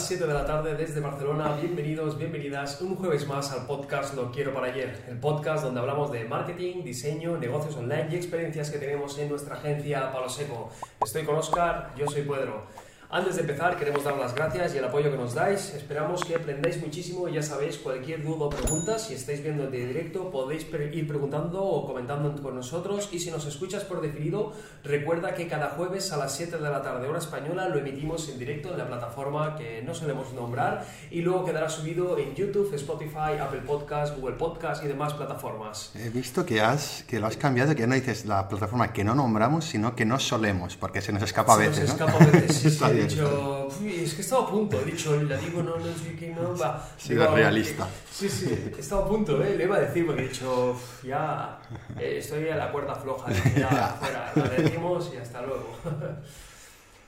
Las 7 de la tarde desde Barcelona. Bienvenidos, bienvenidas un jueves más al podcast Lo Quiero para Ayer, el podcast donde hablamos de marketing, diseño, negocios online y experiencias que tenemos en nuestra agencia Palo Seco. Estoy con Oscar, yo soy Pedro. Antes de empezar, queremos dar las gracias y el apoyo que nos dais. Esperamos que aprendáis muchísimo y ya sabéis, cualquier duda o pregunta, si estáis viendo en directo, podéis ir preguntando o comentando con nosotros. Y si nos escuchas por definido, recuerda que cada jueves a las 7 de la tarde, hora española, lo emitimos en directo en la plataforma que no solemos nombrar y luego quedará subido en YouTube, Spotify, Apple Podcast, Google Podcast y demás plataformas. He visto que, has, que lo has cambiado, que no dices la plataforma que no nombramos, sino que no solemos, porque se nos escapa a veces. Se nos escapa a veces, sí, sí. He dicho, es que estaba a punto, he dicho, la digo, no, no sé qué, no, va. Sigo realista. Sí, sí, he estado a punto, ¿eh? le iba a decir, porque he dicho, ya, eh, estoy a la cuerda floja, ya, fuera, la decimos y hasta luego.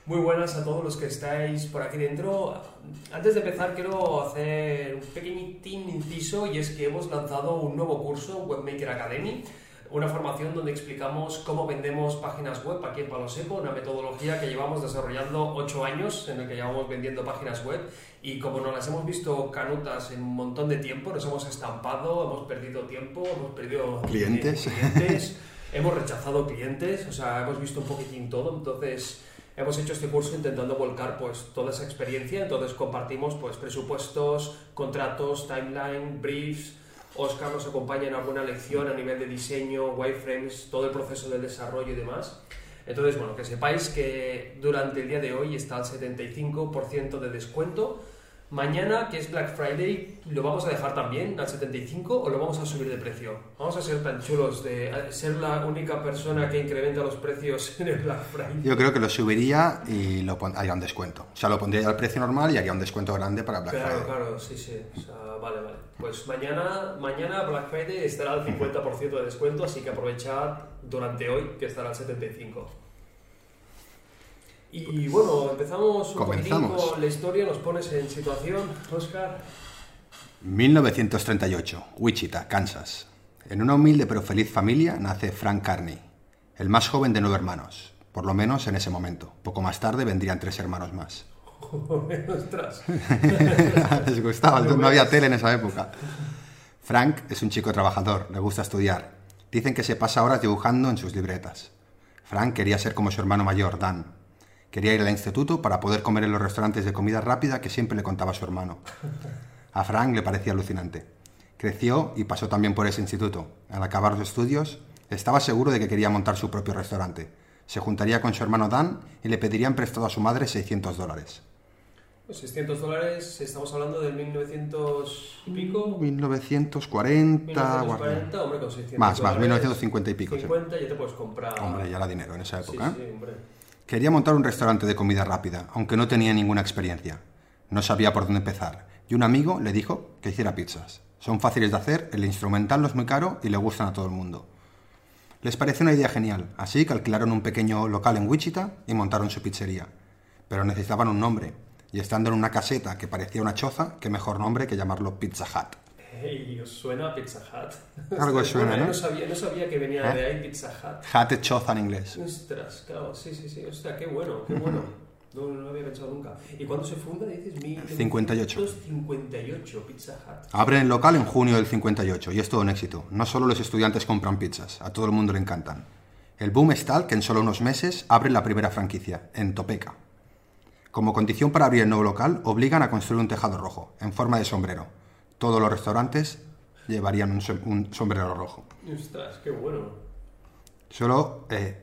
Muy buenas a todos los que estáis por aquí dentro. Antes de empezar quiero hacer un pequeñitín inciso y es que hemos lanzado un nuevo curso, Webmaker Academy una formación donde explicamos cómo vendemos páginas web aquí en Palo Seco, una metodología que llevamos desarrollando ocho años en el que llevamos vendiendo páginas web y como nos las hemos visto canutas en un montón de tiempo, nos hemos estampado, hemos perdido tiempo, hemos perdido clientes, clientes hemos rechazado clientes, o sea, hemos visto un poquitín todo, entonces hemos hecho este curso intentando volcar pues toda esa experiencia, entonces compartimos pues presupuestos, contratos, timeline, briefs, Oscar nos acompaña en alguna lección a nivel de diseño, wireframes, todo el proceso de desarrollo y demás. Entonces, bueno, que sepáis que durante el día de hoy está al 75% de descuento Mañana, que es Black Friday, ¿lo vamos a dejar también al 75 o lo vamos a subir de precio? Vamos a ser tan chulos de ser la única persona que incrementa los precios en el Black Friday. Yo creo que lo subiría y lo haría un descuento. O sea, lo pondría al precio normal y haría un descuento grande para Black Friday. Claro, claro, sí, sí. O sea, vale, vale. Pues mañana, mañana Black Friday estará al 50% de descuento, así que aprovechad durante hoy que estará al 75%. Y bueno, empezamos un poquito con la historia, nos pones en situación, Oscar. 1938, Wichita, Kansas. En una humilde pero feliz familia nace Frank Carney, el más joven de nueve hermanos, por lo menos en ese momento. Poco más tarde vendrían tres hermanos más. ¡Ostras! Les gustaba, no había tele en esa época. Frank es un chico trabajador, le gusta estudiar. Dicen que se pasa horas dibujando en sus libretas. Frank quería ser como su hermano mayor, Dan, Quería ir al instituto para poder comer en los restaurantes de comida rápida que siempre le contaba su hermano. A Frank le parecía alucinante. Creció y pasó también por ese instituto. Al acabar los estudios, estaba seguro de que quería montar su propio restaurante. Se juntaría con su hermano Dan y le pedirían prestado a su madre 600 dólares. 600 dólares, estamos hablando del 1900 y pico. 1940. 1940, hombre, con 600 Más, más, 1950 y pico. 50 ya te puedes comprar. Hombre, ya era dinero en esa época. Sí, sí, hombre. Quería montar un restaurante de comida rápida, aunque no tenía ninguna experiencia. No sabía por dónde empezar, y un amigo le dijo que hiciera pizzas. Son fáciles de hacer, el instrumental no es muy caro y le gustan a todo el mundo. Les pareció una idea genial, así que alquilaron un pequeño local en Wichita y montaron su pizzería. Pero necesitaban un nombre, y estando en una caseta que parecía una choza, qué mejor nombre que llamarlo Pizza Hut. Hey, ¿os suena Pizza Hut? Algo suena, ¿no? No sabía, no sabía que venía de ahí Pizza Hut. Hut es choza en inglés. Ostras, claro, sí, sí, sí. Ostras, qué bueno, qué bueno. No, no lo había pensado nunca. ¿Y cuándo se funda? Dices 58. 58, Pizza Hut. Abren el local en junio del 58 y es todo un éxito. No solo los estudiantes compran pizzas, a todo el mundo le encantan. El boom es tal que en solo unos meses abren la primera franquicia, en Topeka. Como condición para abrir el nuevo local, obligan a construir un tejado rojo, en forma de sombrero todos los restaurantes llevarían un, sombrero rojo. ¡Ostras, qué bueno! Solo eh,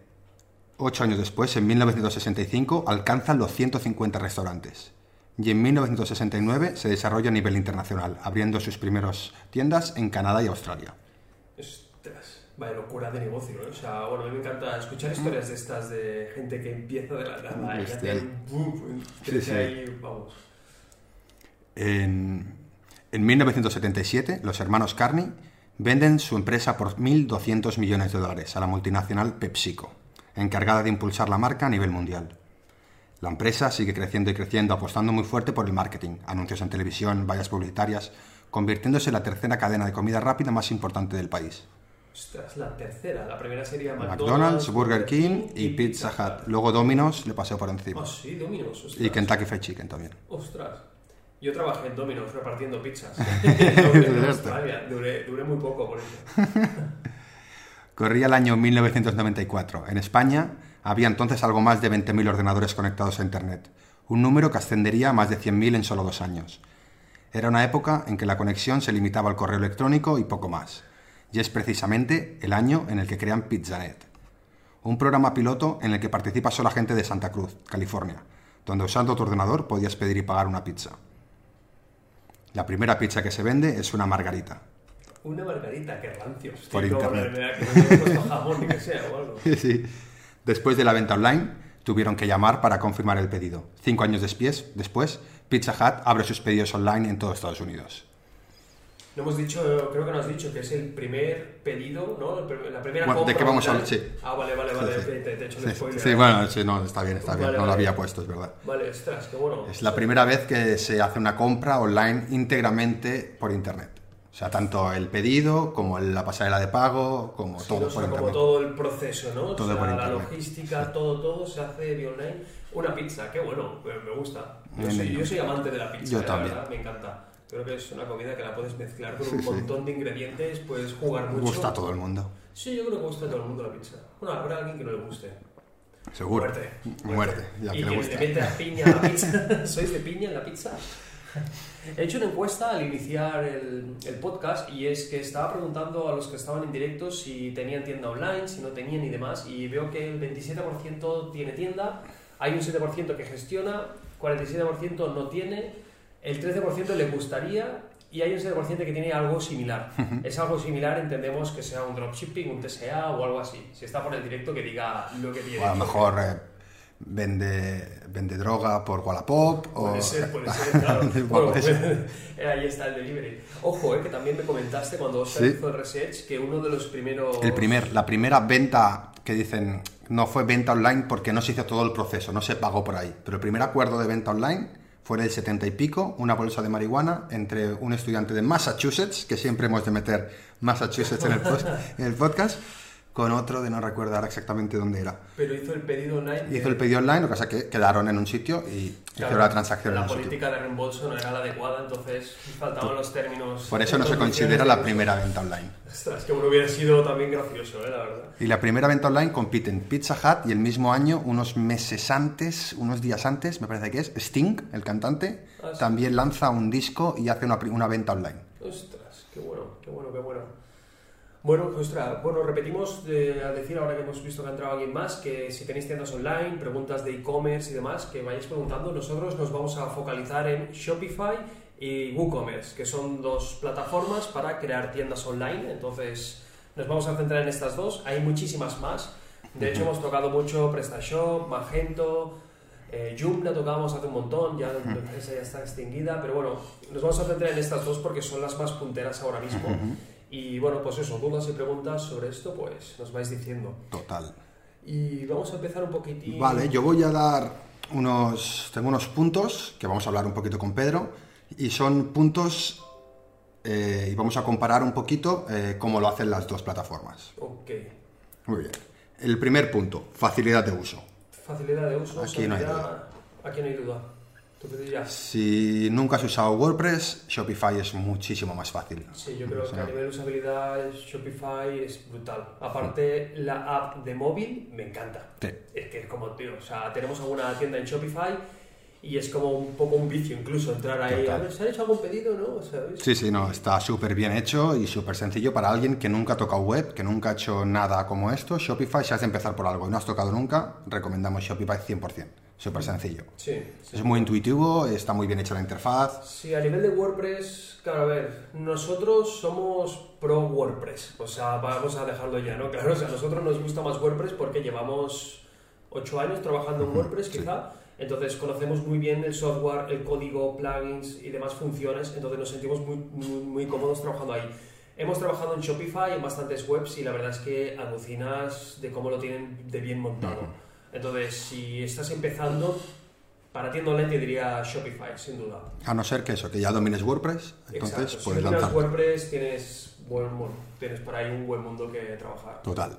ocho años después, en 1965, alcanzan los 150 restaurantes. Y en 1969 se desarrolla a nivel internacional, abriendo sus primeras tiendas en Canadá y Australia. ¡Ostras! Vaya locura de negocio, ¿eh? O sea, bueno, a mí me encanta escuchar historias de estas de gente que empieza de la nada y ya boom, sí, sí. ahí, vamos. En, en 1977, los hermanos Carney venden su empresa por 1.200 millones de dólares a la multinacional PepsiCo, encargada de impulsar la marca a nivel mundial. La empresa sigue creciendo y creciendo, apostando muy fuerte por el marketing, anuncios en televisión, vallas publicitarias, convirtiéndose en la tercera cadena de comida rápida más importante del país. Ostras, la tercera. La primera sería McDonald's, McDonald's, Burger King y Pizza Hut. Luego Domino's le pasó por encima. Ah, sí, Domino's. ostras. Y Kentucky Fried Chicken también. Ostras. Yo trabajé en Domino's repartiendo pizzas. Duré, duré muy poco por eso. Corría el año 1994. En España había entonces algo más de 20.000 ordenadores conectados a Internet, un número que ascendería a más de 100.000 en solo dos años. Era una época en que la conexión se limitaba al correo electrónico y poco más. Y es precisamente el año en el que crean Pizzanet, un programa piloto en el que participa solo gente de Santa Cruz, California, donde usando tu ordenador podías pedir y pagar una pizza. La primera pizza que se vende es una margarita. Una margarita, qué rancio. Por internet. buena idea, que no te haya puesto jamón ni que sea o algo. Sí. Después de la venta online, tuvieron que llamar para confirmar el pedido. Cinco años después, después, Pizza Hut abre sus pedidos online en todo Estados Unidos. No hemos dicho, creo que no has dicho que es el primer pedido, ¿no? La primera Bueno, ¿de compra qué vamos a hablar? Sí. Ah, vale, vale, vale. Sí, sí. Te, te he hecho el Sí, spoiler. sí, bueno, sí, no, está bien, está bien. Vale, no lo había puesto, es verdad. Vale, ostras, qué bueno. Es la primera vez que se hace una compra online íntegramente por Internet. O sea, tanto el pedido como la pasarela de pago, como Sí, todo ¿no? O por sea, como Internet. todo el proceso, ¿no? Todo o sea, por la logística, todo, todo se hace vía online. Una pizza, qué bueno, me, gusta. Yo soy, yo soy amante de la pizza, Yo eh, la también. verdad, me encanta. Creo que es una comida que la puedes mezclar con Sí, un sí. montón de ingredientes, puedes jugar mucho. Gusta a todo el mundo. Sí, yo creo que gusta a todo el mundo la pizza. Bueno, habrá alguien que no le guste. Seguro. Muerte. Muerte, ya y que le gusta. a piña a la pizza. ¿Sois de piña en la pizza? He hecho una encuesta al iniciar el, el podcast y es que estaba preguntando a los que estaban en directo si tenían tienda online, si no tenían y demás. Y veo que el 27% tiene tienda, hay un 7% que gestiona, 47% no tiene, el 13% le gustaría y hay un 7% que tiene algo similar. Es algo similar, entendemos que sea un dropshipping, un TSA o algo así. Si está por el directo, que diga lo que tiene. O a lo mejor eh, vende, vende droga por Wallapop. o... Puede ser, puede ser, claro. Bueno, pues, ahí está el delivery. Ojo, eh, que también me comentaste cuando Oscar Sí. hizo el research que uno de los primeros... El primer, la primera venta que dicen no fue venta online porque no se hizo todo el proceso, no se pagó por ahí. Pero el primer acuerdo de venta online fue en el 70 y pico, una bolsa de marihuana entre un estudiante de Massachusetts, que siempre hemos de meter Massachusetts en el podcast, con otro de no recuerdo ahora exactamente dónde era. Pero hizo el pedido online. Hizo el pedido online, lo que pasa es que quedaron en un sitio y Claro, hicieron la transacción en La un sitio. política de reembolso no era la adecuada, entonces faltaban los términos... Por eso no se considera de la primera venta online. Ostras, que bueno, hubiera sido también gracioso, eh, la verdad. Y la primera venta online compiten Pizza Hut y el mismo año, unos meses antes, unos días antes, me parece que es, Sting, el cantante, Ah, sí. también lanza un disco y hace una, una venta online. Ostras, qué bueno, qué bueno, qué bueno. Bueno, ostras, bueno, repetimos de- a decir ahora que hemos visto que ha entrado alguien más, que si tenéis tiendas online, preguntas de e-commerce y demás, que vayáis preguntando. Nosotros nos vamos a focalizar en Shopify y WooCommerce, que son dos plataformas para crear tiendas online. Entonces, nos vamos a centrar en estas dos. Hay muchísimas más. De hecho, hemos tocado mucho PrestaShop, Magento, eh, Joomla tocábamos hace un montón, ya esa ya está extinguida, pero bueno, nos vamos a centrar en estas dos porque son las más punteras ahora mismo. Y bueno, pues eso, dudas y preguntas sobre esto, pues nos vais diciendo. Total. Y vamos a empezar un poquitín. Vale, yo voy a dar unos, tengo unos puntos que vamos a hablar un poquito con Pedro y son puntos eh, y vamos a comparar un poquito eh, cómo lo hacen las dos plataformas. Ok. Muy bien. El primer punto, facilidad de uso. Facilidad de uso, Aquí no hay usabilidad, Aquí no hay duda. ¿Tú qué dirías? Si nunca has usado WordPress, Shopify es muchísimo más fácil. Sí, yo creo O sea, que a nivel de usabilidad Shopify es brutal. Aparte, la app de móvil me encanta. Sí. Es que es como, tío, o sea, tenemos alguna tienda en Shopify y es como un poco un vicio incluso entrar ahí. Total. A ver, ¿se han hecho algún pedido, no? ¿Sabes? Sí, sí, no, está súper bien hecho y súper sencillo para alguien que nunca ha tocado web, que nunca ha hecho nada como esto. Shopify, si has de empezar por algo y no has tocado nunca, recomendamos Shopify 100%. Súper sencillo. Sí, sí. Es muy intuitivo, está muy bien hecha la interfaz. Sí, a nivel de WordPress, claro, a ver, nosotros somos pro WordPress, o sea, vamos a dejarlo ya, ¿no? Claro, o sea, a nosotros nos gusta más WordPress porque llevamos ocho años trabajando en WordPress, quizá, entonces conocemos muy bien el software, el código, plugins y demás funciones, entonces nos sentimos muy, muy, muy cómodos trabajando ahí. Hemos trabajado en Shopify, en bastantes webs, y la verdad es que alucinas de cómo lo tienen de bien montado. Entonces, si estás empezando, Para tienda online te diría Shopify, sin duda. A no ser que eso, que ya domines WordPress, entonces Exacto. puedes si dominas lanzar. WordPress tienes, buen, bueno, tienes por ahí un buen mundo que trabajar. Total.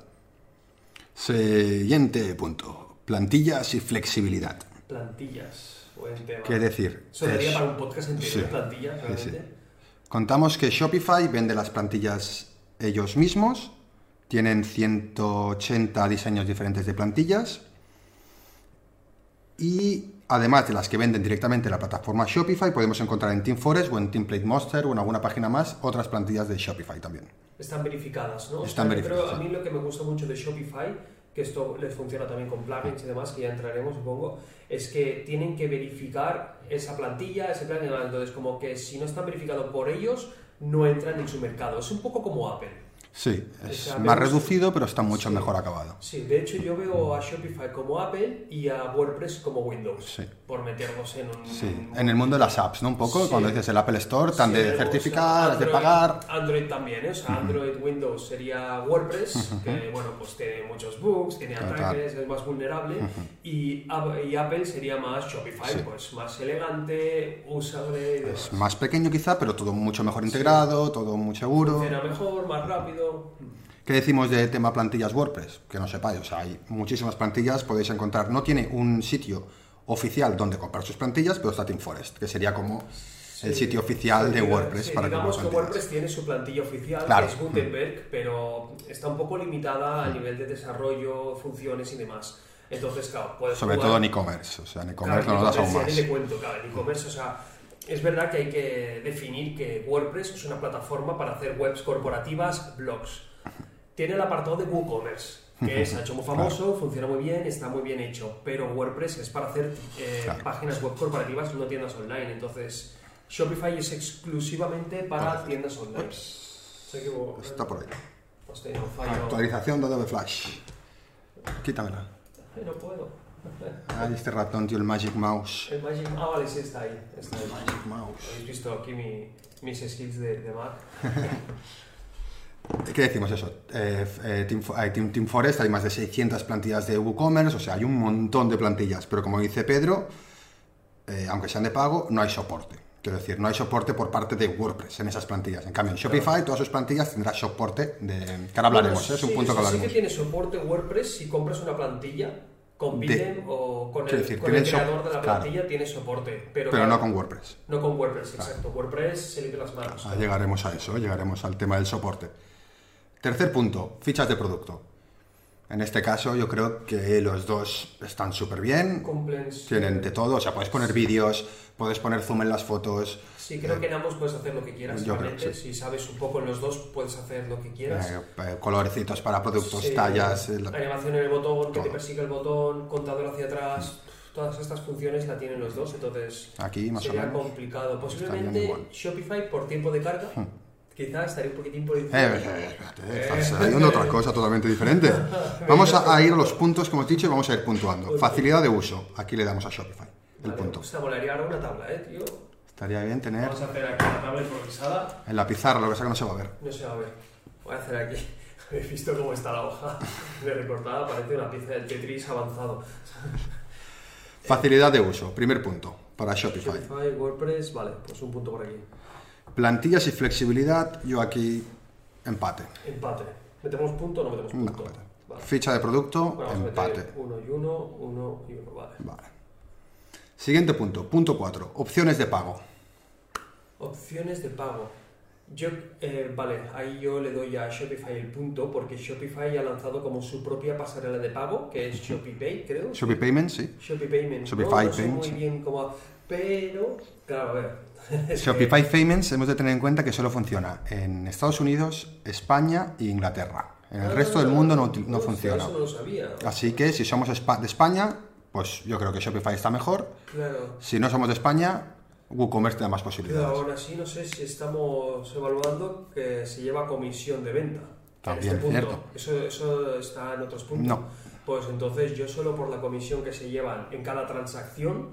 Siguiente punto. Plantillas y flexibilidad. Plantillas, buen tema. ¿Qué decir? Eso Es- para un podcast entero, Sí, ¿eh? plantillas, sí, realmente. sí. Contamos que Shopify vende las plantillas ellos mismos. Tienen 180 diseños diferentes de plantillas. Y además de las que venden directamente en la plataforma Shopify, podemos encontrar en Team Forest o en Template Monster o en alguna página más otras plantillas de Shopify también. Están verificadas, ¿no? O Están sea, verificadas, a mí lo que me gusta mucho de Shopify, que esto les funciona también con plugins y demás, que ya entraremos, supongo, es que tienen que verificar esa plantilla, ese plugin. Entonces, como que si no están verificados por ellos, no entran en su mercado. Es un poco como Apple. Sí, O es sea, más reducido, pero está mucho Sí. mejor acabado. Sí, de hecho yo veo a Shopify como Apple y a WordPress como Windows, Sí. Por meternos en un... Sí, en el mundo de las apps, ¿no? Un poco, Sí. cuando dices el Apple Store, tan Sí, de certificar, de pagar. Android también, ¿eh? o sea, Android Windows sería WordPress, que bueno, pues tiene muchos bugs, tiene Total. ataques, es más vulnerable. y, Ap- y Apple sería más Shopify, Sí. pues más elegante, usable y demás. Es más pequeño quizá, pero todo mucho mejor integrado, todo muy seguro. Funciona mejor, más rápido. ¿Qué decimos de tema plantillas WordPress? Que no sepáis, o sea, hay muchísimas plantillas, podéis encontrar. No tiene un sitio oficial donde comprar sus plantillas, pero está Team Forest, que sería como el sitio oficial Sí, de WordPress sí, para digamos que. WordPress tiene su plantilla oficial, Claro. Mm. que es Gutenberg, pero está un poco limitada a nivel de desarrollo, funciones y demás. Entonces, claro, puedes Sobre jugar- todo en e-commerce, o sea, en e-commerce Claro, no lo das aún más. cuento, claro, en e-commerce, o sea, es verdad que hay que definir que WordPress es una plataforma para hacer webs corporativas, blogs. Tiene el apartado de WooCommerce, que se ha hecho muy famoso, funciona muy bien, está muy bien hecho, pero WordPress es para hacer eh, Claro. páginas web corporativas, no tiendas online. Entonces, Shopify es exclusivamente para Vale. tiendas online. Se equivocó. Está por ahí. Hostia, no, fallo. Actualización de Adobe Flash. Quítamela. No puedo. Ahí este ratón, tío, el Magic Mouse. El Magic... Ah, vale, sí, está ahí. Está ahí. Magic Mouse. Habéis visto aquí mi- mis skills de, de Mac. ¿Qué decimos eso? Eh, eh, Team, hay Team, Team Forest, hay más de 600 plantillas de WooCommerce, o sea, hay un montón de plantillas, pero como dice Pedro, eh, aunque sean de pago, no hay soporte. Quiero decir, no hay soporte por parte de WordPress en esas plantillas. En cambio, en Shopify, todas sus plantillas tendrán soporte de... Que ahora hablaremos, Bueno, ¿eh? es un sí, punto que sí, hablaremos. Sí que tiene soporte WordPress si compras una plantilla con De- o con el, decir, con el tiene so- creador de la claro. plantilla tiene soporte. Pero, no con WordPress. no con WordPress, exacto. WordPress se limpia las manos. Ah, llegaremos a eso, llegaremos al tema del soporte. Tercer punto, fichas de producto. En este caso yo creo que los dos están súper bien, Cumplen su- tienen de todo, o sea, puedes poner vídeos, puedes poner zoom en las fotos, Sí, creo que en ambos puedes hacer lo que quieras. Yo creo sí. Si sabes un poco en los dos, puedes hacer lo que quieras. eh, eh, colorecitos para productos, Sí, tallas, el- Animación en el botón, que te Todo. persiga el botón, contador hacia atrás. Todas estas funciones la tienen los dos, entonces aquí más o sería menos. complicado. Posiblemente. Shopify por tiempo de carga, quizá estaría un poquitín por Eh, encima. eh, eh, haciendo otra cosa totalmente diferente. Vamos a, a ir a los puntos que hemos dicho y vamos a ir puntuando. Facilidad de uso, aquí le damos a Shopify, el Vale, punto. pues, molaría ahora una tabla, ¿eh, tío? Estaría bien tener Vamos a hacer aquí una tabla improvisada. en la pizarra, lo que sea que no se va a ver. No se va a ver. Voy a hacer aquí. Habéis visto cómo está la hoja de recortada, parece una pieza del Tetris avanzado. Facilidad de uso, primer punto, para Shopify. Shopify, WordPress, vale, pues un punto por aquí. Plantillas y flexibilidad, yo aquí empate. Empate. ¿Metemos punto o no metemos No, punto? empate. Vale. Ficha de producto, Bueno, empate. uno y uno, uno y uno, vale. Vale. Siguiente punto, punto 4, opciones de pago. Opciones de pago. Yo, eh, vale, ahí yo le doy a Shopify el punto porque Shopify ha lanzado como su propia pasarela de pago, que es ShopiPay, creo. Shopify Payments, sí. Shopee Payments. Shopify no, no sé Payments, muy bien cómo... Pero, claro, a ver. Shopify Payments hemos de tener en cuenta que solo funciona en Estados Unidos, España e Inglaterra. En el Ah, resto del mundo no, no funciona. Eso no lo sabía. Así que si somos de España, pues yo creo que Shopify está mejor. Claro. Si no somos de España, WooCommerce te da más Pero posibilidades. aún así no sé si estamos evaluando que se lleva comisión de venta. También, en este punto. cierto. Eso, eso está en otros puntos. No. Pues entonces yo solo por la comisión que se llevan en cada transacción,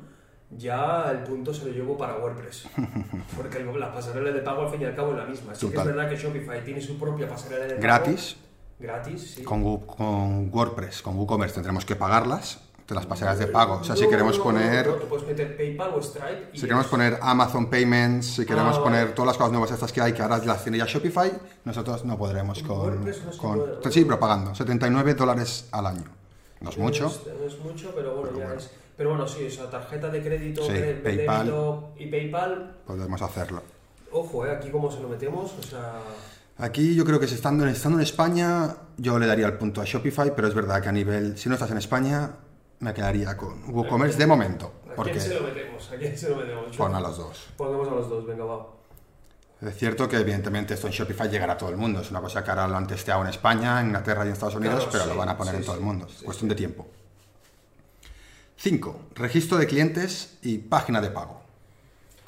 ya el punto se lo llevo para WordPress. Porque la pasarela de pago al fin y al cabo es la misma. Sí que es Total. verdad que Shopify tiene su propia pasarela de pago. Gratis. Gratis, sí. Con, con WordPress, con WooCommerce tendremos que pagarlas, de las pasarelas de pago. O sea, si queremos no, poner... No, tú puedes meter PayPal o Stripe. y Si queremos poner Amazon Payments, si queremos Ah, poner vale. todas las cosas nuevas estas que hay, que ahora las tiene ya Shopify, nosotros no podremos con... Con sí, pero pagando. 79 dólares al año. No es mucho. no es mucho, pero bueno, Pero ya bueno. es. Pero bueno, sí, o sea, tarjeta de crédito, Sí, PayPal. y PayPal. Podemos hacerlo. Ojo, eh, aquí cómo se lo metemos, o sea. Aquí yo creo que estando, estando en España, yo le daría el punto a Shopify, pero es verdad que a nivel, si no estás en España, me quedaría con WooCommerce de momento. ¿A Porque quién se lo metemos? ¿A quién se lo metemos? pon a los dos. Pongamos a los dos, venga, va. Es cierto que evidentemente esto en Shopify llegará a todo el mundo. Es una cosa que ahora lo han testeado en España, en Inglaterra y en Estados Unidos, Claro, pero sí, lo van a poner sí, en todo sí. el mundo. Es cuestión de tiempo. 5. Registro de clientes y página de pago.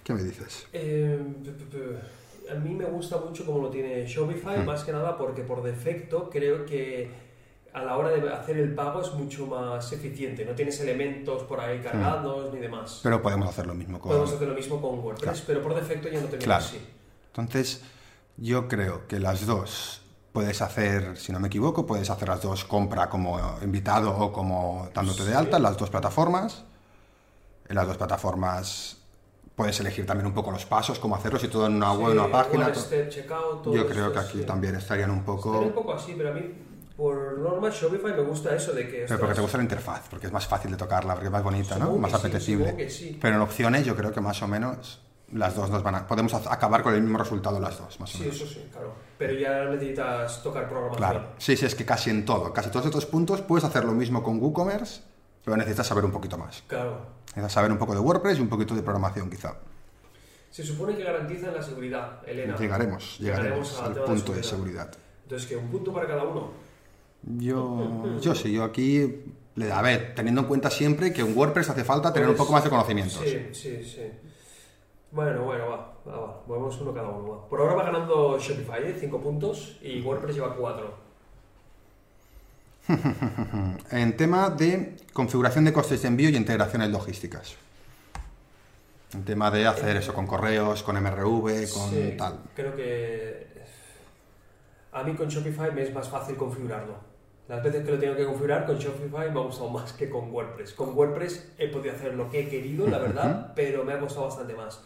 ¿Qué me dices? Eh, p- a mí me gusta mucho cómo lo tiene Shopify, Hmm. más que nada porque por defecto creo que a la hora de hacer el pago es mucho más eficiente. No tienes elementos por ahí cargados ni demás. Hmm. Pero podemos hacer lo mismo con... Podemos hacer lo mismo con WordPress, Claro. pero por defecto ya no tenemos Claro. así. Entonces, yo creo que las dos puedes hacer, si no me equivoco, puedes hacer las dos compra como invitado o como dándote de alta en las dos plataformas. En las dos plataformas puedes elegir también un poco los pasos, cómo hacerlo, si todo en una web, en Sí, una página. one to- step checkout, todo Yo creo que aquí sí. también estarían un Estaría un poco... poco así, pero a mí, por norma, Shopify me gusta eso de que... Pero porque ostras, te gusta la interfaz, porque es más fácil de tocarla, porque es más bonita, ¿no? Más sí, apetecible. sí. Pero en opciones yo creo que más o menos las dos nos van a... Podemos acabar con el mismo resultado las dos, más o Sí, menos. eso sí, claro. Pero ya necesitas tocar programación. Claro, sí, sí, es que casi en todo, casi todos estos puntos puedes hacer lo mismo con WooCommerce, pero necesitas saber un poquito más. Claro. Necesitas saber un poco de WordPress y un poquito de programación quizá. Se supone que garantizan la seguridad, Elena. Llegaremos, llegaremos al al punto de seguridad. Entonces, que un punto para cada uno. Yo, yo sí, yo aquí, le- a ver, teniendo en cuenta siempre que en WordPress hace falta tener un Pues, poco más de conocimientos. Sí, sí, sí. Bueno, bueno, va, va, va. Movemos uno cada uno. va. Por ahora va ganando Shopify, 5 puntos, y WordPress lleva 4. En tema de configuración de costes de envío y integraciones logísticas. En tema de hacer eso con correos, con MRV, con Sí, tal. Creo que a mí con Shopify me es más fácil configurarlo. Las veces que lo tengo que configurar con Shopify me ha gustado más que con WordPress. Con WordPress he podido hacer lo que he querido, la verdad, pero me ha costado bastante más.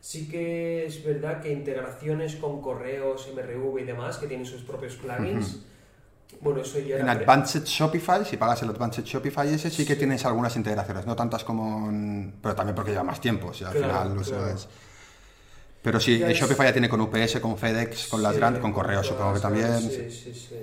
Sí que es verdad que integraciones con correos, MRV y demás, que tienen sus propios plugins, bueno, eso ya En. Advanced Shopify, si pagas el Advanced Shopify ese, sí que tienes algunas integraciones, no tantas como en- Pero también porque lleva más tiempo, o sea, al Claro, final eso claro. es... Pero sí, Ya es- Shopify ya tiene con UPS, con FedEx, con las Sí, grandes, con correos supongo que las también. Sí, sí, sí.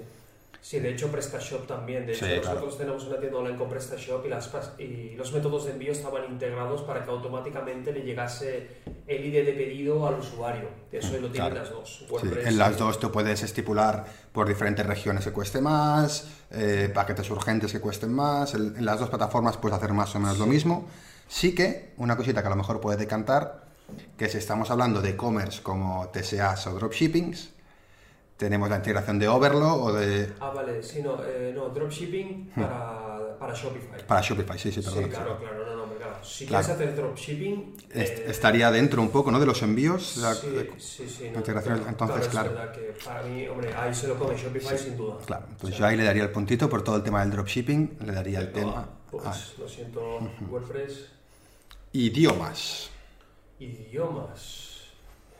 Sí, de hecho PrestaShop también. De hecho, Sí, nosotros claro. tenemos una tienda online con PrestaShop y, las, y los métodos de envío estaban integrados para que automáticamente le llegase el ID de pedido al usuario. Eso lo tienen Claro. las dos. Sí, en las dos tú puedes estipular por diferentes regiones que cueste más, eh, paquetes urgentes que cuesten más. en las dos plataformas puedes hacer más o menos lo mismo. Sí que una cosita que a lo mejor puede decantar, que si estamos hablando de e-commerce como TSAs o dropshippings, tenemos la integración de Overlo o de... Ah, vale, sí, no, eh, no dropshipping para, para Shopify. Para Shopify, sí, sí, Sí, perdón. claro, claro, no, no, claro. Si Claro. quieres hacer dropshipping... Eh, Estaría dentro un poco, ¿no? De los envíos. la- Sí, sí, sí. no, integración, entonces, es claro. verdad que para mí, hombre, ahí se lo come Shopify sin duda. Claro, pues yo ahí le daría el puntito por todo el tema del dropshipping, le daría el Venga, tema. Pues lo siento, WordPress. idiomas. Idiomas.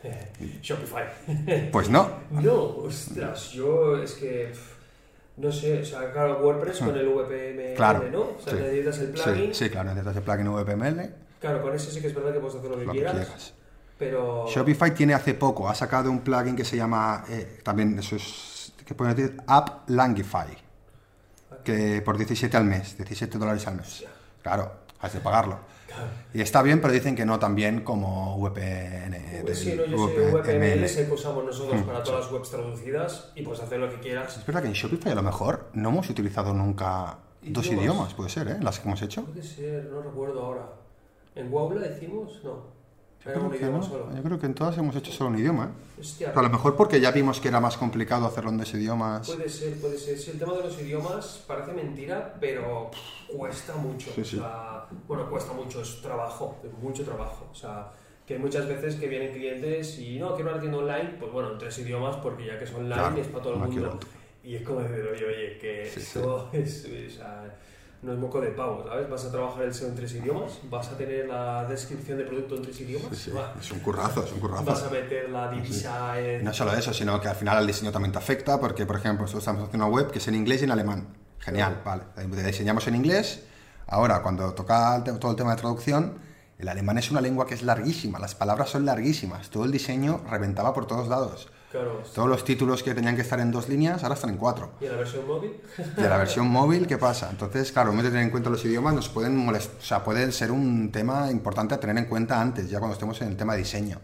Shopify. Pues no, no, ostras, yo es que. No sé, o sea, claro, WordPress con el VPN, Hmm. Claro, ¿no? O sea, sí. necesitas el plugin. sí, claro, necesitas el plugin VPML, Claro, con ese sí que es verdad que puedes hacer lo que, lo que quieras, quieras. Pero. Shopify tiene hace poco, ha sacado un plugin que se llama, eh, también eso es, que pueden decir, App Langify, que por 17 al mes, 17 dólares al mes. Claro, has de pagarlo. Y está bien, pero dicen que no tan bien como VPN. Pues sí, no, yo sé, VPML es el que usamos nosotros para todas las webs traducidas y puedes hacer lo que quieras. Es verdad que en Shopify a lo mejor no hemos utilizado nunca dos Idiomas. idiomas, puede ser, ¿eh? Las que hemos hecho. Puede ser, no recuerdo ahora. ¿En Waula decimos? No. Yo Era creo, un que idioma no. solo. Yo creo que en todas hemos hecho solo un idioma. ¿eh? Hostia, Pero a lo mejor porque ya vimos que era más complicado hacerlo en dos idiomas. Puede ser, puede ser. Sí, el tema de los idiomas parece mentira, pero cuesta mucho. Sí, sí. O sea, bueno, cuesta mucho, es trabajo, es mucho trabajo. O sea, que muchas veces que vienen clientes y no, quiero una tienda online, pues bueno, en tres idiomas, porque ya que es online Claro, es para todo el no mundo. Y es como decir, oye, oye, que Sí, esto es. o sea, no es moco de pavo, ¿sabes? Vas a trabajar el SEO en tres idiomas, vas a tener la descripción de producto en tres idiomas, Sí, sí, es un currazo, es un currazo. vas a meter la divisa Y en... no solo eso, sino que al final el diseño también te afecta, porque, por ejemplo, nosotros estamos haciendo una web que es en inglés y en alemán. Genial, vale. La diseñamos en inglés. Ahora, cuando toca todo el tema de traducción, el alemán es una lengua que es larguísima, las palabras son larguísimas. Todo el diseño reventaba por todos lados. Claro, Todos los títulos que tenían que estar en dos líneas, ahora están en cuatro. y en la versión móvil, Y la versión móvil, ¿qué pasa? Entonces, claro, en vez de tener en cuenta los idiomas, nos pueden molestar, o sea, puede ser un tema importante a tener en cuenta antes, ya cuando estemos en el tema de diseño,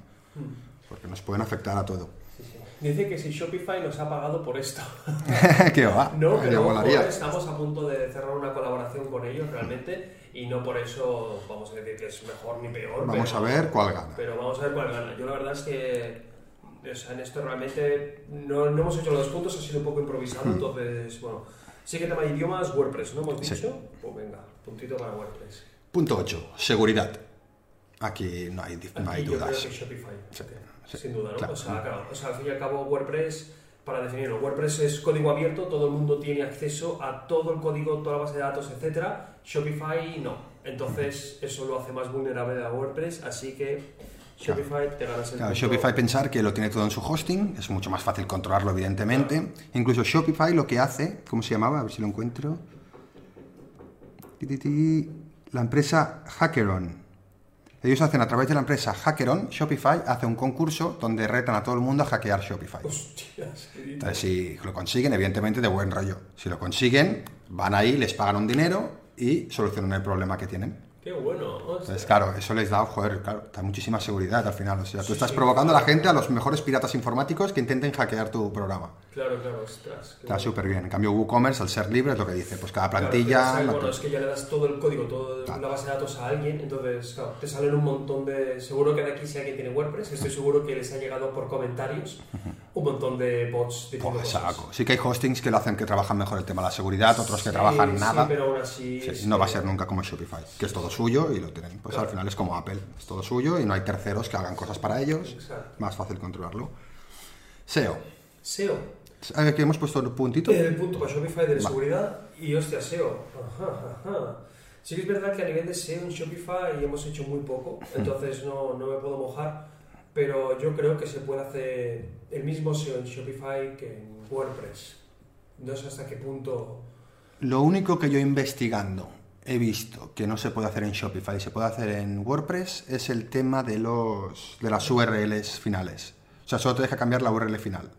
porque nos pueden afectar a todo. sí, sí. dice que si Shopify nos ha pagado por esto. ¿Qué va? No, ojo, molaría. eh, estamos a punto de cerrar una colaboración con ellos realmente y no por eso vamos a decir que es mejor ni peor. Vamos pero- a ver cuál gana. Pero vamos a ver cuál gana. Yo la verdad es que o sea, en esto realmente no, no hemos hecho los dos puntos, ha sido un poco improvisado, entonces, bueno, sí que tema de idiomas, WordPress, ¿no hemos Hmm. Sí. dicho? Pues venga, puntito para WordPress. Punto 8. Seguridad. Aquí no hay, no hay Aquí yo creo dudas. que Shopify, Sí, sí, sin duda, ¿no? claro. O, sea, claro, o sea, al fin y al cabo WordPress, para definirlo, WordPress es código abierto, todo el mundo tiene acceso a todo el código, toda la base de datos, etcétera. Shopify no. Entonces eso lo hace más vulnerable a WordPress, así que Shopify te Claro. Shopify pensar que lo tiene todo en su hosting, es mucho más fácil controlarlo, evidentemente. Incluso Shopify lo que hace, ¿cómo se llamaba? A ver si lo encuentro. La empresa Hackeron. Ellos hacen a través de la empresa Hackeron, Shopify hace un concurso donde retan a todo el mundo a hackear Shopify. Hostias. Entonces, si lo consiguen, evidentemente de buen rollo. Si lo consiguen, van ahí, les pagan un dinero y solucionan el problema que tienen. Qué bueno. hostia. Entonces, claro, eso les da, joder, claro, da muchísima seguridad al final. O sea, tú Sí, estás sí, provocando a la claro. gente, a los mejores piratas informáticos que intenten hackear tu programa. Claro, claro, ostras. Está súper bien. En cambio, WooCommerce, al ser libre, es lo que dice. Pues cada Claro, plantilla... la- bueno, es que ya le das todo el código, toda Claro. la base de datos a alguien, entonces, claro, te salen un montón de... Seguro que de aquí si alguien tiene WordPress, estoy seguro que les ha llegado por comentarios un montón de bots diciendo Pues, cosas. saco. Sí que hay hostings que lo hacen que trabajan mejor el tema de la seguridad, otros que Sí, trabajan sí, nada. pero aún así... No va a ser nunca como Shopify, que es todo suyo y lo tienen. Pues Claro. al final es como Apple, es todo suyo y no hay terceros que hagan cosas para ellos. Exacto. Más fácil controlarlo. SEO. SEO. ¿Sabes que hemos puesto el puntito? El punto para Shopify de Va. seguridad y hostia, SEO. Ajá, ajá. Sí que es verdad que a nivel de SEO en Shopify hemos hecho muy poco, entonces no, no me puedo mojar, pero yo creo que se puede hacer el mismo SEO en Shopify que en WordPress. No sé hasta qué punto... Lo único que yo investigando he visto que no se puede hacer en Shopify y se puede hacer en WordPress es el tema de los de las URLs finales. O sea, solo te deja cambiar la URL final.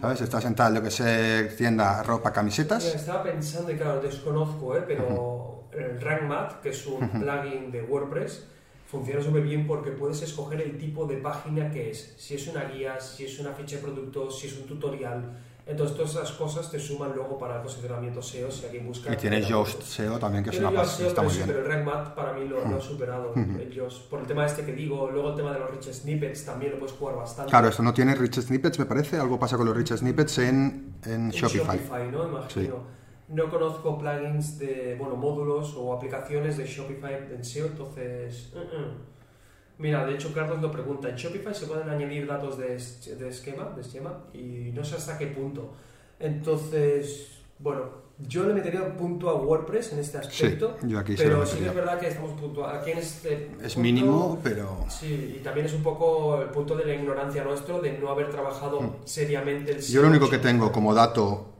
¿Sabes? Estás en tal, lo que sé, tienda, ropa, Mira, camisetas. estaba pensando, y claro, desconozco, ¿eh? pero el RankMath, que es un plugin de WordPress, funciona súper bien porque puedes escoger el tipo de página que es. Si es una guía, si es una ficha de producto, si es un tutorial. Entonces, todas esas cosas te suman luego para el posicionamiento SEO si alguien busca. Y tienes Yoast SEO también, que es una pasada, SEO, está muy bien. pero el para mí lo, lo ha superado. el Yoast. Por el tema este que digo, luego el tema de los rich snippets también lo puedes jugar bastante. Claro, esto no tiene rich snippets, me parece. Algo pasa con los rich snippets en, en En Shopify. ¿no? Imagino. No conozco plugins de, bueno, módulos o aplicaciones de Shopify en SEO, entonces... uh, uh. Mira, de hecho Carlos lo pregunta, ¿en Shopify se pueden añadir datos de, de esquema, de esquema? Y no sé hasta qué punto. Entonces, bueno, yo le metería un punto a WordPress en este Sí, aspecto, yo aquí pero sí que es verdad que estamos punto aquí en este Es punto- mínimo, pero... Sí, y también es un poco el punto de la ignorancia nuestro de no haber trabajado seriamente el Mm. Yo lo único que tengo como dato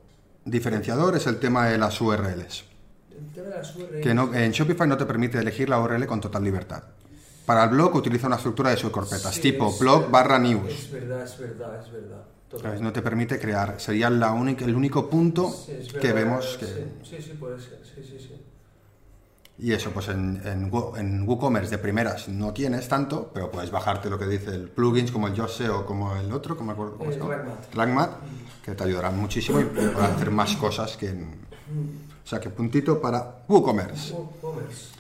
diferenciador es el tema de las URLs. El tema de las URLs. Que no, en Shopify no te permite elegir la URL con total libertad. Para el blog utiliza una estructura de subcarpetas, Sí, tipo es- blog barra news. Es verdad, es verdad, es verdad. No te permite crear. Sería la única, el único punto Sí, que vemos que... Sí, sí, puede ser. Sí, sí, sí. Y eso, pues en, en, Wo- en WooCommerce de primeras no tienes tanto, pero puedes bajarte lo que dice el plugins como el Yoast SEO o como el otro, como El. RankMath. RankMath, que te ayudarán muchísimo y podrás hacer más cosas que en... O sea, que puntito para WooCommerce. WooCommerce.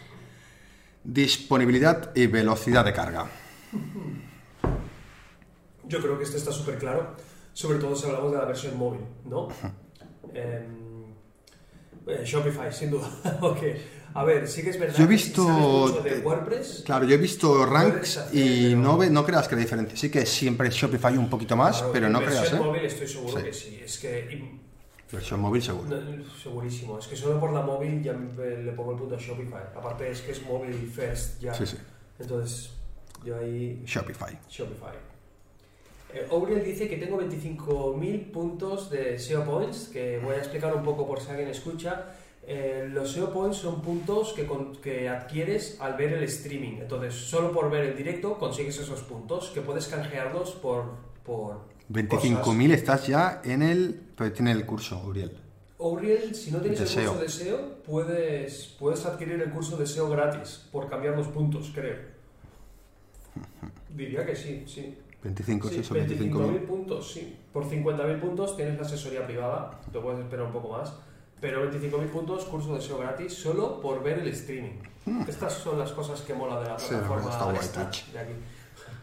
Disponibilidad y velocidad de carga. Yo creo que esto está súper claro, sobre todo si hablamos de la versión móvil, ¿no? Em, eh, Shopify, sin duda. ok. A ver, sí que es verdad Yo he que visto- mucho de WordPress, Claro, yo he visto ranks hacer, y pero- no, ve, no creas que la diferencia. Sí que siempre Shopify un poquito más, claro, pero en no creas, versión ¿eh? móvil estoy seguro Sí. que sí. Es que, Versión móvil seguro. No, segurísimo. Es que solo por la móvil ya le pongo el punto a Shopify. Aparte es que es móvil first ya. Sí, sí. Entonces, yo ahí Shopify. Shopify. Eh, Auriel dice que tengo 25.000 puntos de SEO Points, que voy a explicar un poco por si alguien escucha. Eh, los SEO Points son puntos que, con- que adquieres al ver el streaming. Entonces, solo por ver el directo consigues esos puntos, que puedes canjearlos por... por cosas. 25.000 estás ya en el... Pero tiene el curso, Uriel. Auriel, si no tienes De el curso de SEO, puedes, puedes adquirir el curso de SEO gratis por cambiar los puntos, creo. Diría que sí, sí. 25, sí, Sí, son 25.000 25.000. puntos, sí. Por 50.000 puntos tienes la asesoría privada, te puedes esperar un poco más. Pero 25.000 puntos, curso de SEO gratis, solo por ver el streaming. Estas son las cosas que mola de la Hmm. Sí, plataforma está de aquí.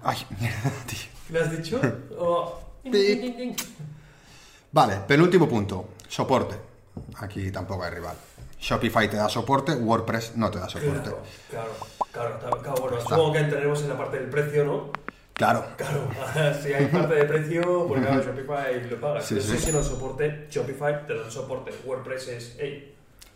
Ay, mierda, tío. ¿Le has dicho? Oh. Vale, penúltimo punto. Soporte. Aquí tampoco hay rival. Shopify te da soporte, WordPress no te da soporte. Claro, claro, claro, claro, bueno, supongo que entraremos en la parte del precio, ¿no? Claro. Claro, si hay parte de precio, pues claro, Shopify lo pagas. Sí, Pero sí. si no soporte, Shopify te da soporte. WordPress es, hey,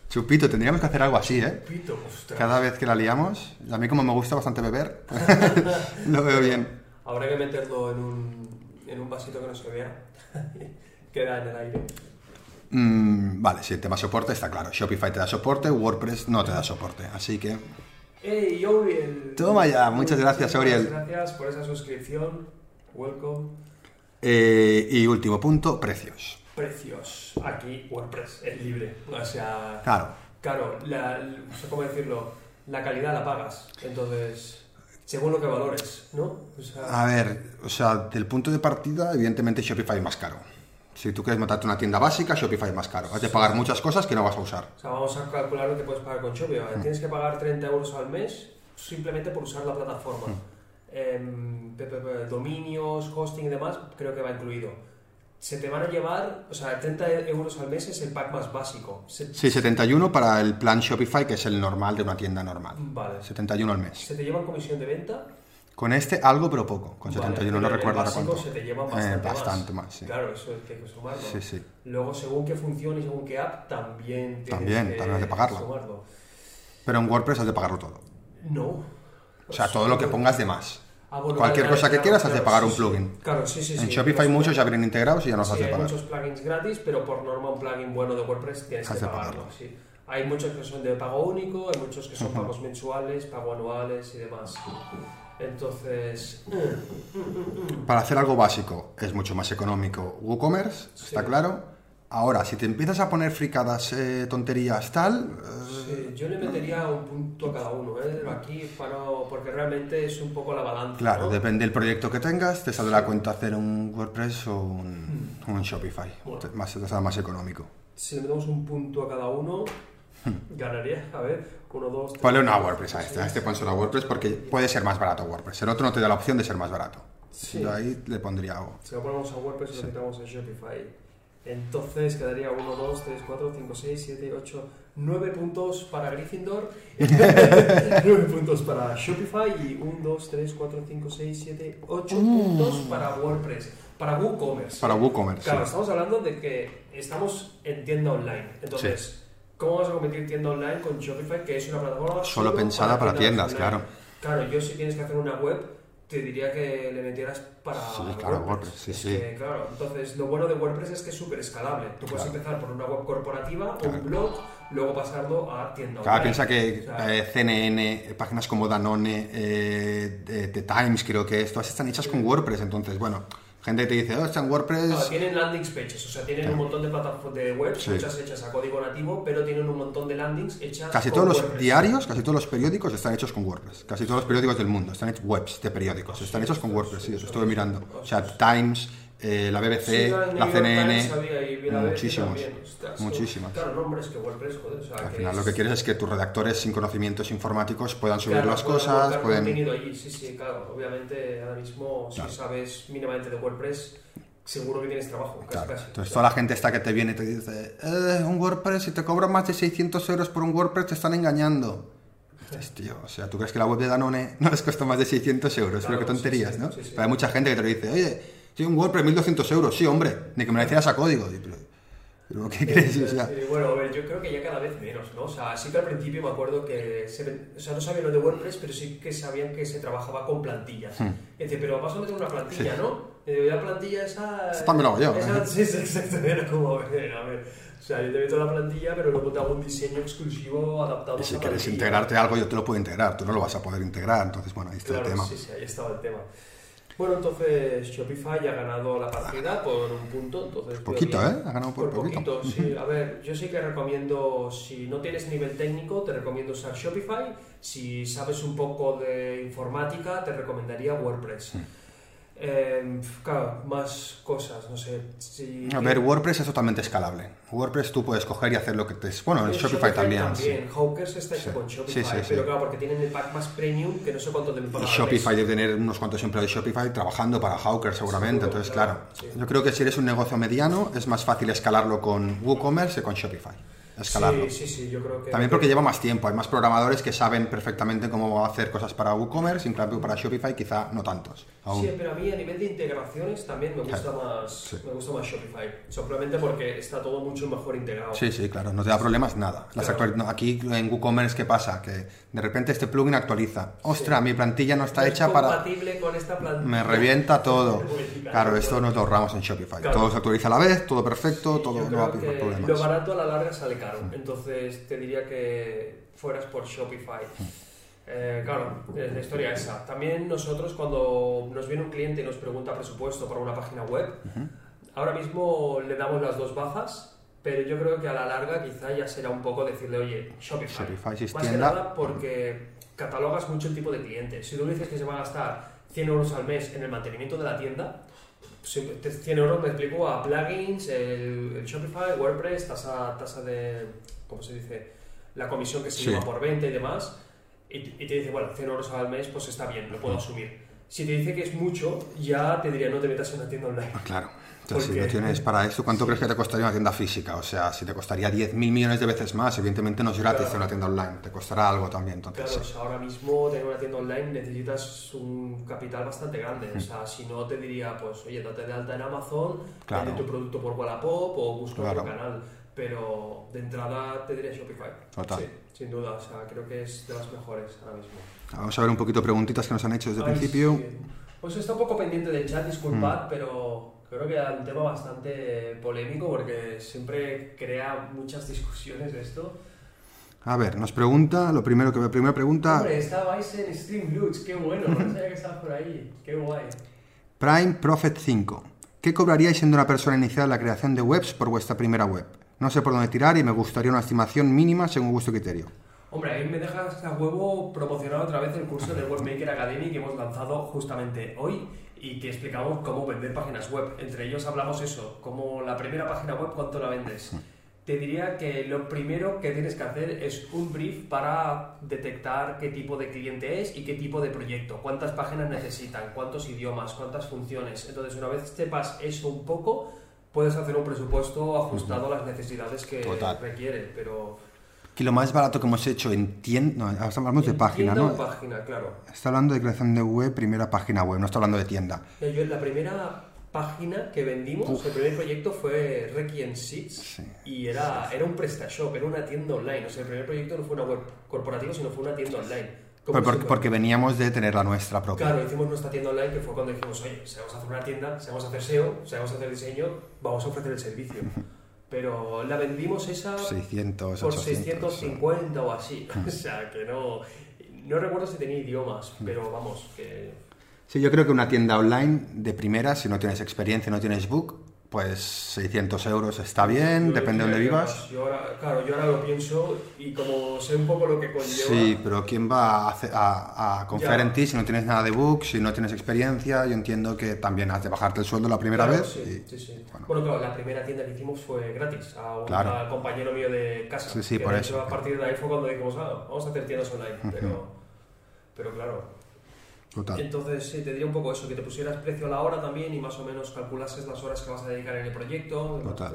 Chupito, tendríamos que hacer algo así, ¿eh? pito, ostras. Cada vez que la liamos, a mí como me gusta bastante beber, lo veo bien. Habrá que meterlo en un, en un vasito que no se vea. Queda en el aire. Mm, vale, sí, el tema soporte está claro. Shopify te da soporte, WordPress no te da soporte. Así que ¡Hey, Auriel! Toma ya, muchas gracias, Auriel. Gracias por esa suscripción. Welcome. Eh, y último punto, precios. Precios. Aquí WordPress es libre. O sea, Claro, claro, la, sé cómo decirlo, la calidad la pagas. Entonces, según lo que valores, ¿no? O sea, a ver, o sea, del punto de partida, evidentemente Shopify es más caro. Si tú quieres montarte una tienda básica, Shopify es más caro. Has de pagar muchas cosas que no vas a usar. O sea, vamos a calcular lo que puedes pagar con Shopify. Tienes que pagar 30 euros al mes simplemente por usar la plataforma. Em, pe- pe- dominios, hosting y demás, creo que va incluido. Se te van a llevar, o sea, 30 euros al mes es el pack más básico. Se- Sí, 71 para el plan Shopify, que es el normal de una tienda normal. Vale. 71 al mes. Se te llevan comisión de venta. Con este algo, pero poco. Con Vale, 71 no pero en el recuerdo ahora cuánto. se te llevan Eh, bastante, más, sí. Claro, eso hay que sumarlo. Sí, sí. Luego, según qué función y según qué app, también tienes También, que también has de pagarlo. sumarlo. Pero en WordPress has de pagarlo todo. No. O sea, todo lo que pongas de más. Ah, bueno, Cualquier vale, cosa que claro, quieras has de pagar sí, un sí. plugin. Claro, sí, sí, sí. En Shopify Los- muchos ya vienen integrados y ya no has Sí, de hay pagar. muchos plugins gratis, pero por norma un plugin bueno de WordPress tienes Has que pagarlo. pagarlo. Sí. Hay muchos que son de pago único, hay muchos que son pagos mensuales, pago anuales y demás. Entonces, Para hacer algo básico es mucho más económico WooCommerce, está Sí. claro. Ahora, si te empiezas a poner fricadas, eh, tonterías, tal, eh, sí, yo le metería un punto a cada uno, ¿eh? Aquí, porque realmente es un poco la balanza. claro, ¿no? depende del proyecto que tengas, te saldrá a cuenta hacer un WordPress o un, un Shopify, Bueno. te- más, te saldrá más económico. Si le metemos un punto a cada uno, ganaría, a ver, uno, dos, tres. Ponle una WordPress a este, a este ponse una WordPress porque puede ser más barato WordPress. El otro no te da la opción de ser más barato. Sí. Yo ahí le pondría algo. Si lo ponemos a WordPress y lo quitamos a Shopify. Entonces quedaría 1, 2, 3, 4, 5, 6, 7, 8, 9 puntos para Gryffindor, 9 puntos para Shopify y 1, 2, 3, 4, 5, 6, 7, 8 puntos para WordPress, para WooCommerce. Para WooCommerce, Claro, sí. estamos hablando de que estamos en tienda online. Entonces, ¿cómo vas a competir tienda online con Shopify, que es una plataforma Solo pensada para tiendas, claro. Claro, yo si tienes que hacer una web, te diría que le metieras para Sí, claro, WordPress, sí, sí. que, claro, entonces lo bueno de WordPress es que es súper escalable. Tú puedes Claro. empezar por una web corporativa, Claro. un blog, luego pasarlo a tienda Claro, online. piensa que O sea, eh, CNN, páginas como Danone, eh, The Times, creo que es, todas están hechas con WordPress. Entonces, bueno, gente que te dice, oh, está en claro, WordPress. tienen landings pages, o sea, tienen un montón de plataformas de webs, Sí. muchas hechas a código nativo, pero tienen un montón de landings hechas Casi con todos los WordPress. diarios, casi todos los periódicos están hechos con WordPress. Casi todos los periódicos del mundo están hechos webs de periódicos. Están hechos con WordPress, sí, eso estuve mirando. O sea, Times, eh, la BBC, Sí, la CNN, la muchísimos. también, ostras, muchísimas. Claro, no, hombre, es que WordPress, joder, o sea, Al que final es- lo que quieres es que tus redactores sin conocimientos informáticos puedan subir Claro, las pueden cosas, pueden... contenido allí, sí, sí, claro. Obviamente, ahora mismo, Claro. si sabes mínimamente de WordPress, seguro que tienes trabajo, casi, Claro. casi. Entonces toda la gente está que te viene y te dice, eh, un WordPress, si te cobran más de 600 euros por un WordPress te están engañando. Dices, tío, o sea, ¿tú crees que la web de Danone no les cuesta más de 600 euros? Claro, Pero qué tonterías, sí, ¿no? sí. Pero hay mucha gente que te lo dice, oye, sí, un WordPress 1200 euros, sí, hombre, ni que me lo hicieras a código. Pero, Pero, ¿qué crees? O sea, Sí, bueno, a ver, yo creo que ya cada vez menos, ¿no? O sea, sí que al principio me acuerdo que se, o sea, no sabían lo de WordPress, pero sí que sabían que se trabajaba con plantillas. Hmm. Y dice, pero vas a meter una plantilla, ¿no? Y la plantilla esa... Esta me la hago yo, esa- ¿eh? Sí, sí, exacto, era como, a ver, a ver. O sea, yo te meto la plantilla, pero luego te hago un diseño exclusivo adaptado y a si esa quieres integrarte a algo, yo te lo puedo integrar. Tú no lo vas a poder integrar. Entonces, bueno, ahí está Claro, el tema. sí, sí, ahí estaba el tema. Bueno, entonces Shopify ha ganado la partida por un punto, entonces... Poquito, bien. ¿eh? Ha ganado por, poquito. sí. A ver, yo sí que recomiendo, si no tienes nivel técnico, te recomiendo usar Shopify. Si sabes un poco de informática, te recomendaría WordPress. Mm. Eh, claro, más cosas, no sé. Si A ver, WordPress es totalmente escalable. WordPress tú puedes coger y hacer lo que te... Bueno, en el Shopify, también. sí. Hawkers está hecho Sí. con Shopify, Sí, sí, sí. pero claro, porque tienen el pack más premium que no sé cuánto te pagan. Shopify debe tener unos cuantos empleados de Shopify trabajando para Hawker seguramente. Seguro, Entonces, claro, yo creo que si eres un negocio mediano es más fácil escalarlo con WooCommerce que con Shopify. Escalarlo. Sí, sí, sí, yo creo que... También porque lleva más tiempo. Hay más programadores que saben perfectamente cómo hacer cosas para WooCommerce, en cambio para Shopify quizá no tantos. Aún. Sí, pero a mí a nivel de integraciones también me gusta más, Sí. me gusta más Shopify. Simplemente porque está todo mucho mejor integrado. Sí, sí, claro, no te da problemas nada. Las Claro. no, aquí en WooCommerce, ¿qué pasa? Que de repente este plugin actualiza. Ostras, mi plantilla no está No hecha es para... compatible con esta plantilla. Me revienta todo. Claro, esto nos lo ahorramos en Shopify. Claro. Todo se actualiza a la vez, todo perfecto, todo no va a haber que Lo problemas. barato a la larga sale caro. Entonces te diría que fueras por Shopify. Eh, claro, es la historia esa. También nosotros cuando nos viene un cliente y nos pregunta presupuesto para una página web, ahora mismo le damos las dos bazas, pero yo creo que a la larga quizá ya será un poco decirle, oye, Shopify. Shopify, si es Más que nada porque catalogas mucho el tipo de cliente. Si tú le dices que se va a gastar 100 euros al mes en el mantenimiento de la tienda, siempre- te- 100 euros me explico a plugins, el, el Shopify, WordPress, tasa, tasa de, ¿cómo se dice? La comisión que se Sí. lleva por venta y demás. Y, y te dice, bueno, 100 euros al mes, pues está bien, lo puedo asumir. Si te dice que es mucho, ya te diría, no te metas en una tienda online. Ah, Claro. O sea, si lo tienes para esto, ¿cuánto crees que te costaría una tienda física? O sea, si te costaría 10.000 millones de veces más, evidentemente no es gratis Claro. una tienda online, te costará algo también. Entonces, Claro, o sí. sea, ahora mismo tener una tienda online necesitas un capital bastante grande. Mm. O sea, si no te diría, pues, oye, date de alta en Amazon, Claro. vende tu producto por Wallapop o busca otro Claro. canal. Pero de entrada te diría Shopify. Total. Sí, sin duda. O sea, creo que es de las mejores ahora mismo. Vamos a ver un poquito preguntitas que nos han hecho desde el principio. sí. Pues está un poco pendiente del chat, disculpad, Mm. pero creo que era un tema bastante polémico porque siempre crea muchas discusiones esto. A ver, nos pregunta, lo primero que primera pregunta, Hombre, estabais en Streamloots, qué bueno, no sabía que estabas por ahí, qué guay. Prime Prophet 5. ¿Qué cobraríais siendo una persona iniciada en la creación de webs por vuestra primera web? No sé por dónde tirar y me gustaría una estimación mínima según vuestro criterio. Hombre, ahí me dejas a huevo promocionar otra vez el curso de Webmaker Academy que hemos lanzado justamente hoy y que explicamos cómo vender páginas web. Entre ellos hablamos eso, como la primera página web, cuánto la vendes. Te diría que lo primero que tienes que hacer es un brief para detectar qué tipo de cliente es y qué tipo de proyecto, cuántas páginas necesitan, cuántos idiomas, cuántas funciones. Entonces, una vez sepas eso un poco, puedes hacer un presupuesto ajustado a las necesidades que Total. requiere, pero... Que lo más barato que hemos hecho en tienda, no, hablamos de página, ¿no? página, claro. Está hablando de creación de web, primera página web, no está hablando de tienda. Eh, Yo, la primera página que vendimos, el primer proyecto fue Requiem Seats Sí. y era, era un PrestaShop, era una tienda online. O sea, el primer proyecto no fue una web corporativa, sino fue una tienda online. Porque, porque veníamos de tener la nuestra propia. Claro, hicimos nuestra tienda online que fue cuando dijimos, oye, si vamos a hacer una tienda, si vamos a hacer SEO, si vamos a hacer diseño, vamos a ofrecer el servicio. Pero la vendimos esa 600, por 800. 650 o así. O sea, que no... No recuerdo si tenía idiomas, pero vamos, que Sí, yo creo que una tienda online de primera, si no tienes experiencia, no tienes book, pues 600 euros está bien, Yo depende de dónde vivas. Yo ahora, claro, yo ahora lo pienso y como sé un poco lo que conlleva. Sí, pero ¿quién va a, hacer- a- a confiar Ya. en ti si no tienes nada de book, si no tienes experiencia? Yo entiendo que también has de bajarte el sueldo la primera Claro, vez. Sí, y- sí, sí. bueno. Bueno. claro, la primera tienda que hicimos fue gratis a un Claro. compañero mío de casa. Sí, sí, que por eso. a partir de ahí fue cuando dijimos, ah, vamos a hacer tiendas online. pero, pero claro. Total. Entonces, sí, te diría un poco eso, que te pusieras precio a la hora también y más o menos calculases las horas que vas a dedicar en el proyecto. Total.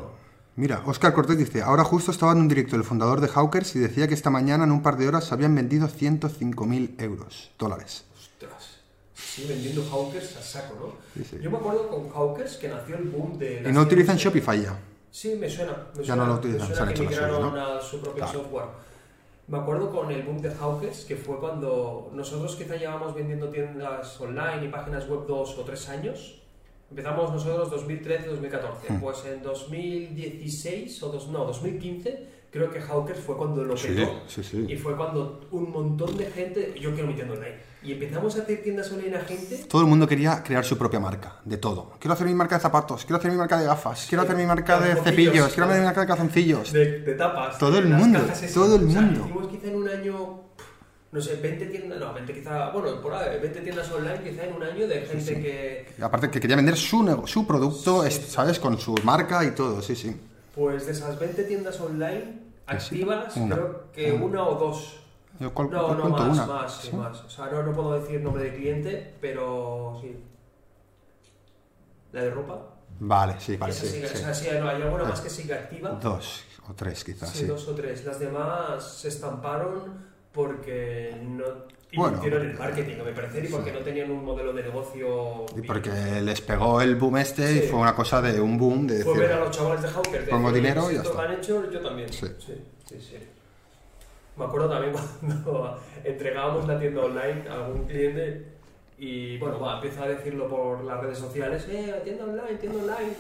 Mira, Oscar Cortés dice, ahora justo estaba en un directo del fundador de Hawkers y decía que esta mañana en un par de horas habían vendido 105.000 euros, dólares. Ostras. Sí, vendiendo Hawkers a saco, ¿no? Sí, sí. Yo me acuerdo con Hawkers que nació el boom de... Y no utilizan Shopify ya. Sí, me suena. Me Ya no lo me utilizan, suena se han que hecho la suya, migraron ¿no? a su propio Claro. software. Me acuerdo con el boom de Hawkers, que fue cuando nosotros quizá llevamos vendiendo tiendas online y páginas web dos o tres años. Empezamos nosotros 2013-2014. Mm. Pues en 2016 o dos, no, 2015 creo que Hawkers fue cuando lo petó. sí, sí. Y fue cuando un montón de gente, yo quiero mi tienda online. Y empezamos a hacer tiendas online a gente Todo el mundo quería crear su propia marca, de todo. Quiero hacer mi marca de zapatos, quiero hacer mi marca de gafas, quiero hacer mi marca de cepillos, quiero hacer mi marca de calzoncillos. de, de tapas. Todo el mundo, todo el O sea, mundo. hicimos quizá en un año, no sé, 20 tiendas, no, 20 quizá, bueno, por ahí, 20 tiendas online quizá en un año de gente que, Aparte que quería vender su, su producto, ¿sabes? Con su marca y todo, sí, sí. Pues de esas 20 tiendas online sí, activas, creo que Una. una o dos. Yo cual- No, cual no, más, una. más, sí, ¿Sí? más. O sea, no, no puedo decir nombre de cliente, pero sí. La de ropa. Vale, sí, vale, esa sí, esa sí, no, hay alguna Ah. más que sigue activa. Dos o tres quizás, sí. dos o tres. Las demás se estamparon porque no Bueno. en marketing, a mi parecer, y porque no tenían un modelo de negocio. Y bien. porque les pegó el boom este y Sí. fue una cosa de un boom de Fue decir, ver a los chavales de Hawker. pongo decir, dinero y ya está. han hecho, yo también. Sí. sí, sí. sí. Me acuerdo también cuando entregábamos la tienda online a algún cliente y bueno, va, empieza a decirlo por las redes sociales, eh, tienda online, tienda online,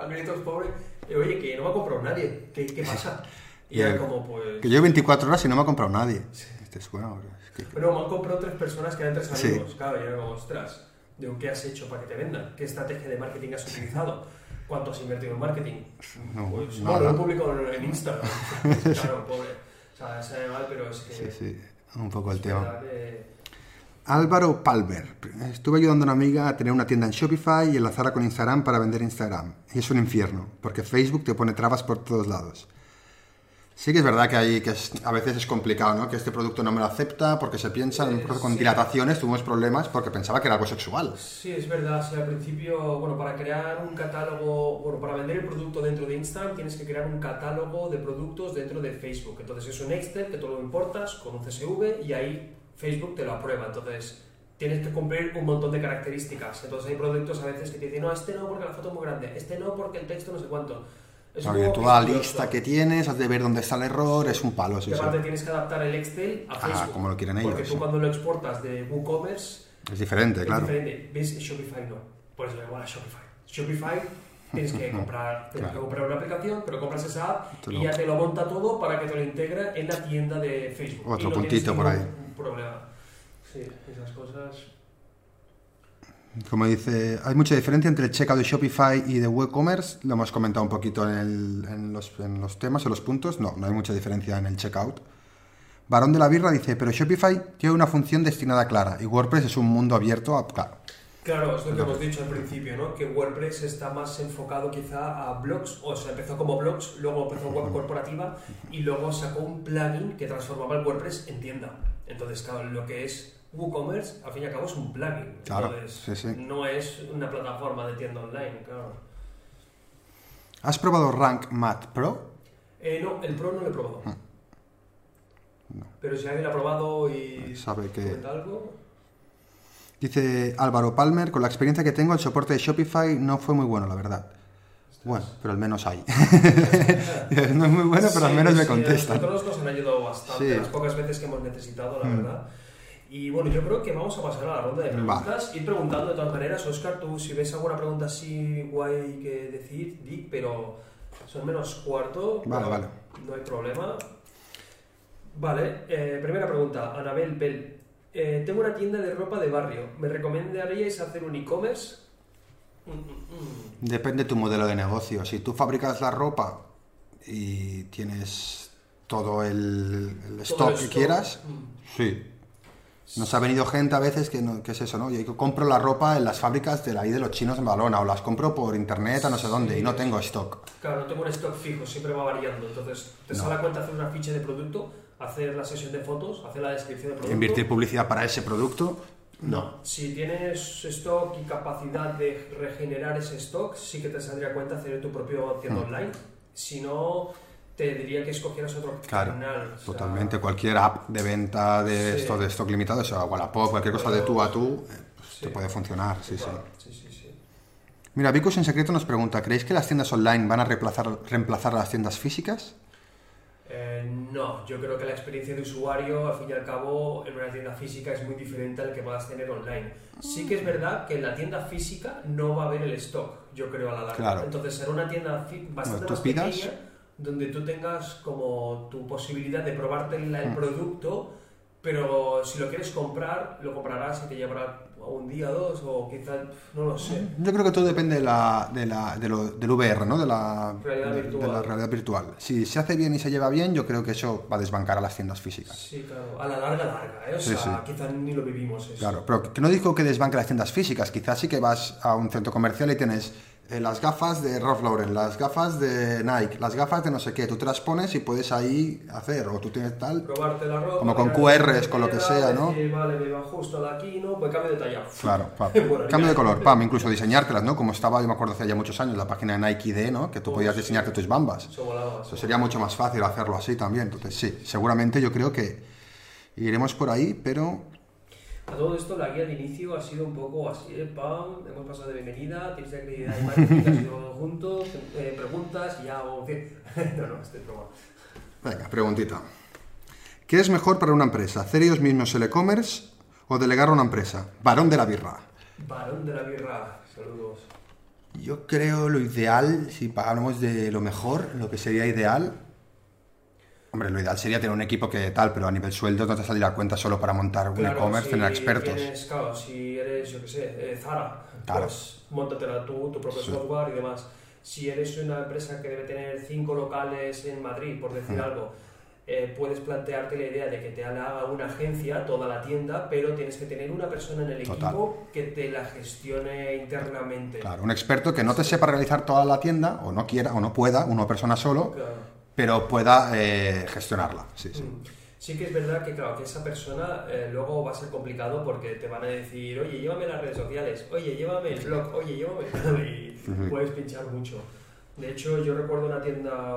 a gritos pobres, y oye, que no me ha comprado nadie, ¿qué, qué pasa? Y Y el- como, pues... que llevo 24 horas y no me ha comprado nadie. Este es bueno, es Pero me han comprado tres personas que eran tres Sí. amigos, claro, y era como, ostras, digo, ¿qué has hecho para que te vendan? ¿Qué estrategia de marketing has utilizado? ¿Cuánto has invertido en marketing? No, Pues, nada. bueno, lo he publicado en, Instagram. claro, pobre. O sea, sabe mal, pero es que... Sí, sí, un poco el tema. que- Álvaro Palmer. Estuve ayudando a una amiga a tener una tienda en Shopify y enlazarla con Instagram para vender Instagram. Y es un infierno, porque Facebook te pone trabas por todos lados. Sí que es verdad que, hay, que es- a veces es complicado, ¿no? Que este producto no me lo acepta porque se piensa, mejor con sí. dilataciones tuvimos problemas porque pensaba que era algo sexual. Sí, es verdad. Sí, al principio, bueno, para crear un catálogo, bueno, para vender el producto dentro de Instagram tienes que crear un catálogo de productos dentro de Facebook. Entonces es un Excel que tú lo importas con un CSV y ahí Facebook te lo aprueba. Entonces tienes que cumplir un montón de características. Entonces hay productos a veces que te dicen, no, este no porque la foto es muy grande, este no porque el texto no sé cuánto. Es un Porque la lista que tienes, has de ver dónde está el error, es un palo, sí, Y sí. aparte tienes que adaptar el Excel a Ah, Facebook. como lo quieren Porque ellos, tú sí. cuando lo exportas de WooCommerce Es diferente, es claro. diferente. ¿Ves? Shopify no. Por eso igual a Shopify. Shopify tienes que comprar, tienes que comprar una aplicación, pero compras esa app y ya te lo monta todo para que te lo integre en la tienda de Facebook. Otro Y no puntito por ahí. ningún problema. Sí, esas cosas. Como dice, hay mucha diferencia entre el checkout de Shopify y de WooCommerce. Lo hemos comentado un poquito en, el- en los, en los temas, en los puntos. No, no hay mucha diferencia en el checkout. Varón de la Birra dice, pero Shopify tiene una función destinada clara y WordPress es un mundo abierto a... Claro, Claro, es lo que hemos dicho al principio, ¿no? Que WordPress está más enfocado quizá a blogs, o sea, empezó como blogs, luego empezó web corporativa y luego sacó un plugin que transformaba el WordPress en tienda. Entonces, claro, lo que es WooCommerce, al fin y al cabo, es un plugin. Claro, Entonces, sí, sí. no es una plataforma de tienda online, claro. ¿Has probado Rank Math Pro? Eh, no, el Pro no lo he probado. Ah. Pero si alguien lo ha probado y Sabe que- algo... Dice Álvaro Palmer, con la experiencia que tengo, el soporte de Shopify no fue muy bueno, la verdad. Bueno, pero al menos hay. no es muy bueno, pero al Sí, menos me contestan. A nosotros nos han ayudado bastante, Sí. las pocas veces que hemos necesitado, la Mm. verdad. Y bueno, yo creo que vamos a pasar a la ronda de Vale. preguntas. Ir preguntando de todas maneras, Oscar, tú si ves alguna pregunta así guay que decir, di, pero son menos cuarto. Vale, vale. No hay problema. Vale, eh, primera pregunta, Anabel Bell. Eh, tengo una tienda de ropa de barrio. ¿Me recomendaríais hacer un e-commerce? Mm, mm, mm. Depende de tu modelo de negocio. Si tú fabricas la ropa y tienes todo el, el Todo stock el que stock. quieras, Mm. sí. Nos ha venido gente a veces que, no, que es eso, ¿no? Yo compro la ropa en las fábricas de ahí de los chinos en Balona o las compro por internet a no sé dónde y no tengo stock. Claro, no tengo un stock fijo, siempre va variando. Entonces, te No. sale a cuenta hacer una ficha de producto, hacer la sesión de fotos, hacer la descripción de producto. Invertir publicidad para ese producto, No. Si tienes stock y capacidad de regenerar ese stock, sí que te saldría a cuenta hacer tu propio tienda Mm. online. Si no, te diría que escogieras otro Claro, canal. o sea, Totalmente, cualquier app de venta de Sí. esto de stock limitado, o sea, Wallapop, cualquier cosa de tú a tú, eh, pues, Sí. te puede funcionar, sí, sí. igual. sí, sí, sí. Mira, Vicus en secreto nos pregunta, ¿creéis que las tiendas online van a reemplazar, reemplazar a las tiendas físicas? Eh, no, yo creo que la experiencia de usuario, al fin y al cabo, en una tienda física es muy diferente al que puedas tener online. Sí que es verdad que en la tienda física no va a haber el stock, yo creo, a la larga. Claro. Entonces será una tienda bastante tú más pidas- pequeña donde tú tengas como tu posibilidad de probarte el, el Mm. producto, pero si lo quieres comprar, lo comprarás y te llevará un día o dos, o quizás, no lo sé. Yo creo que todo depende de la, de la- de lo- del VR, ¿no? De la, Realidad de- virtual. de la realidad virtual. Si se hace bien y se lleva bien, yo creo que eso va a desbancar a las tiendas físicas. Sí, claro, a la larga, larga, ¿eh? O Sí, sea, quizás ni lo vivimos eso. Claro, pero que no digo que desbanque las tiendas físicas, quizás sí que vas a un centro comercial y tienes eh, las gafas de Ralph Lauren, las gafas de Nike, las gafas de no sé qué, tú te las pones y puedes ahí hacer, o tú tienes tal, probarte la ropa. Como con QRs, con lo que sea, ¿no? decir, vale, me va justo de aquí, ¿no? Pues cambio de talla. Claro, pam. Cambio de color, pam, incluso diseñártelas, ¿no? Como estaba, yo me acuerdo hace ya muchos años, la página de Nike ID, ¿no? Que tú Oh, podías sí. diseñarte tus bambas. Eso volaba. Eso sería mucho más fácil hacerlo así también. Entonces, sí, seguramente yo creo que iremos por ahí, pero A todo esto, la guía de inicio ha sido un poco así, ¿eh? pam, hemos pasado de bienvenida, tienes de actividad y marketing, ha sido juntos, eh, preguntas y ya, o en fin. no, no, estoy broma. venga, preguntita. ¿Qué es mejor para una empresa? ¿Hacer ellos mismos el e-commerce o delegar a una empresa? Varón de la birra. Varón de la birra, saludos. Yo creo lo ideal, si hablamos de lo mejor, lo que sería ideal. Hombre, lo ideal sería tener un equipo que tal, pero a nivel sueldo no te saldría a cuenta solo para montar un Claro, e-commerce, si tener expertos. tienes, claro, si eres, yo qué sé, eh, Zara, Claro. pues montatela tú, tu propio Sí. software y demás. Si eres una empresa que debe tener cinco locales en Madrid, por decir Mm. algo, eh, puedes plantearte la idea de que te haga una agencia toda la tienda, pero tienes que tener una persona en el Total. equipo que te la gestione internamente. Claro, un experto que no te sepa realizar toda la tienda, o no quiera, o no pueda, una persona solo, Claro. Pero pueda eh, gestionarla. Sí, sí. Mm. Sí que es verdad que, claro, que esa persona eh, luego va a ser complicado porque te van a decir, oye, llévame las redes sociales, oye, llévame el blog, oye, llévame... y puedes pinchar mucho. De hecho, yo recuerdo una tienda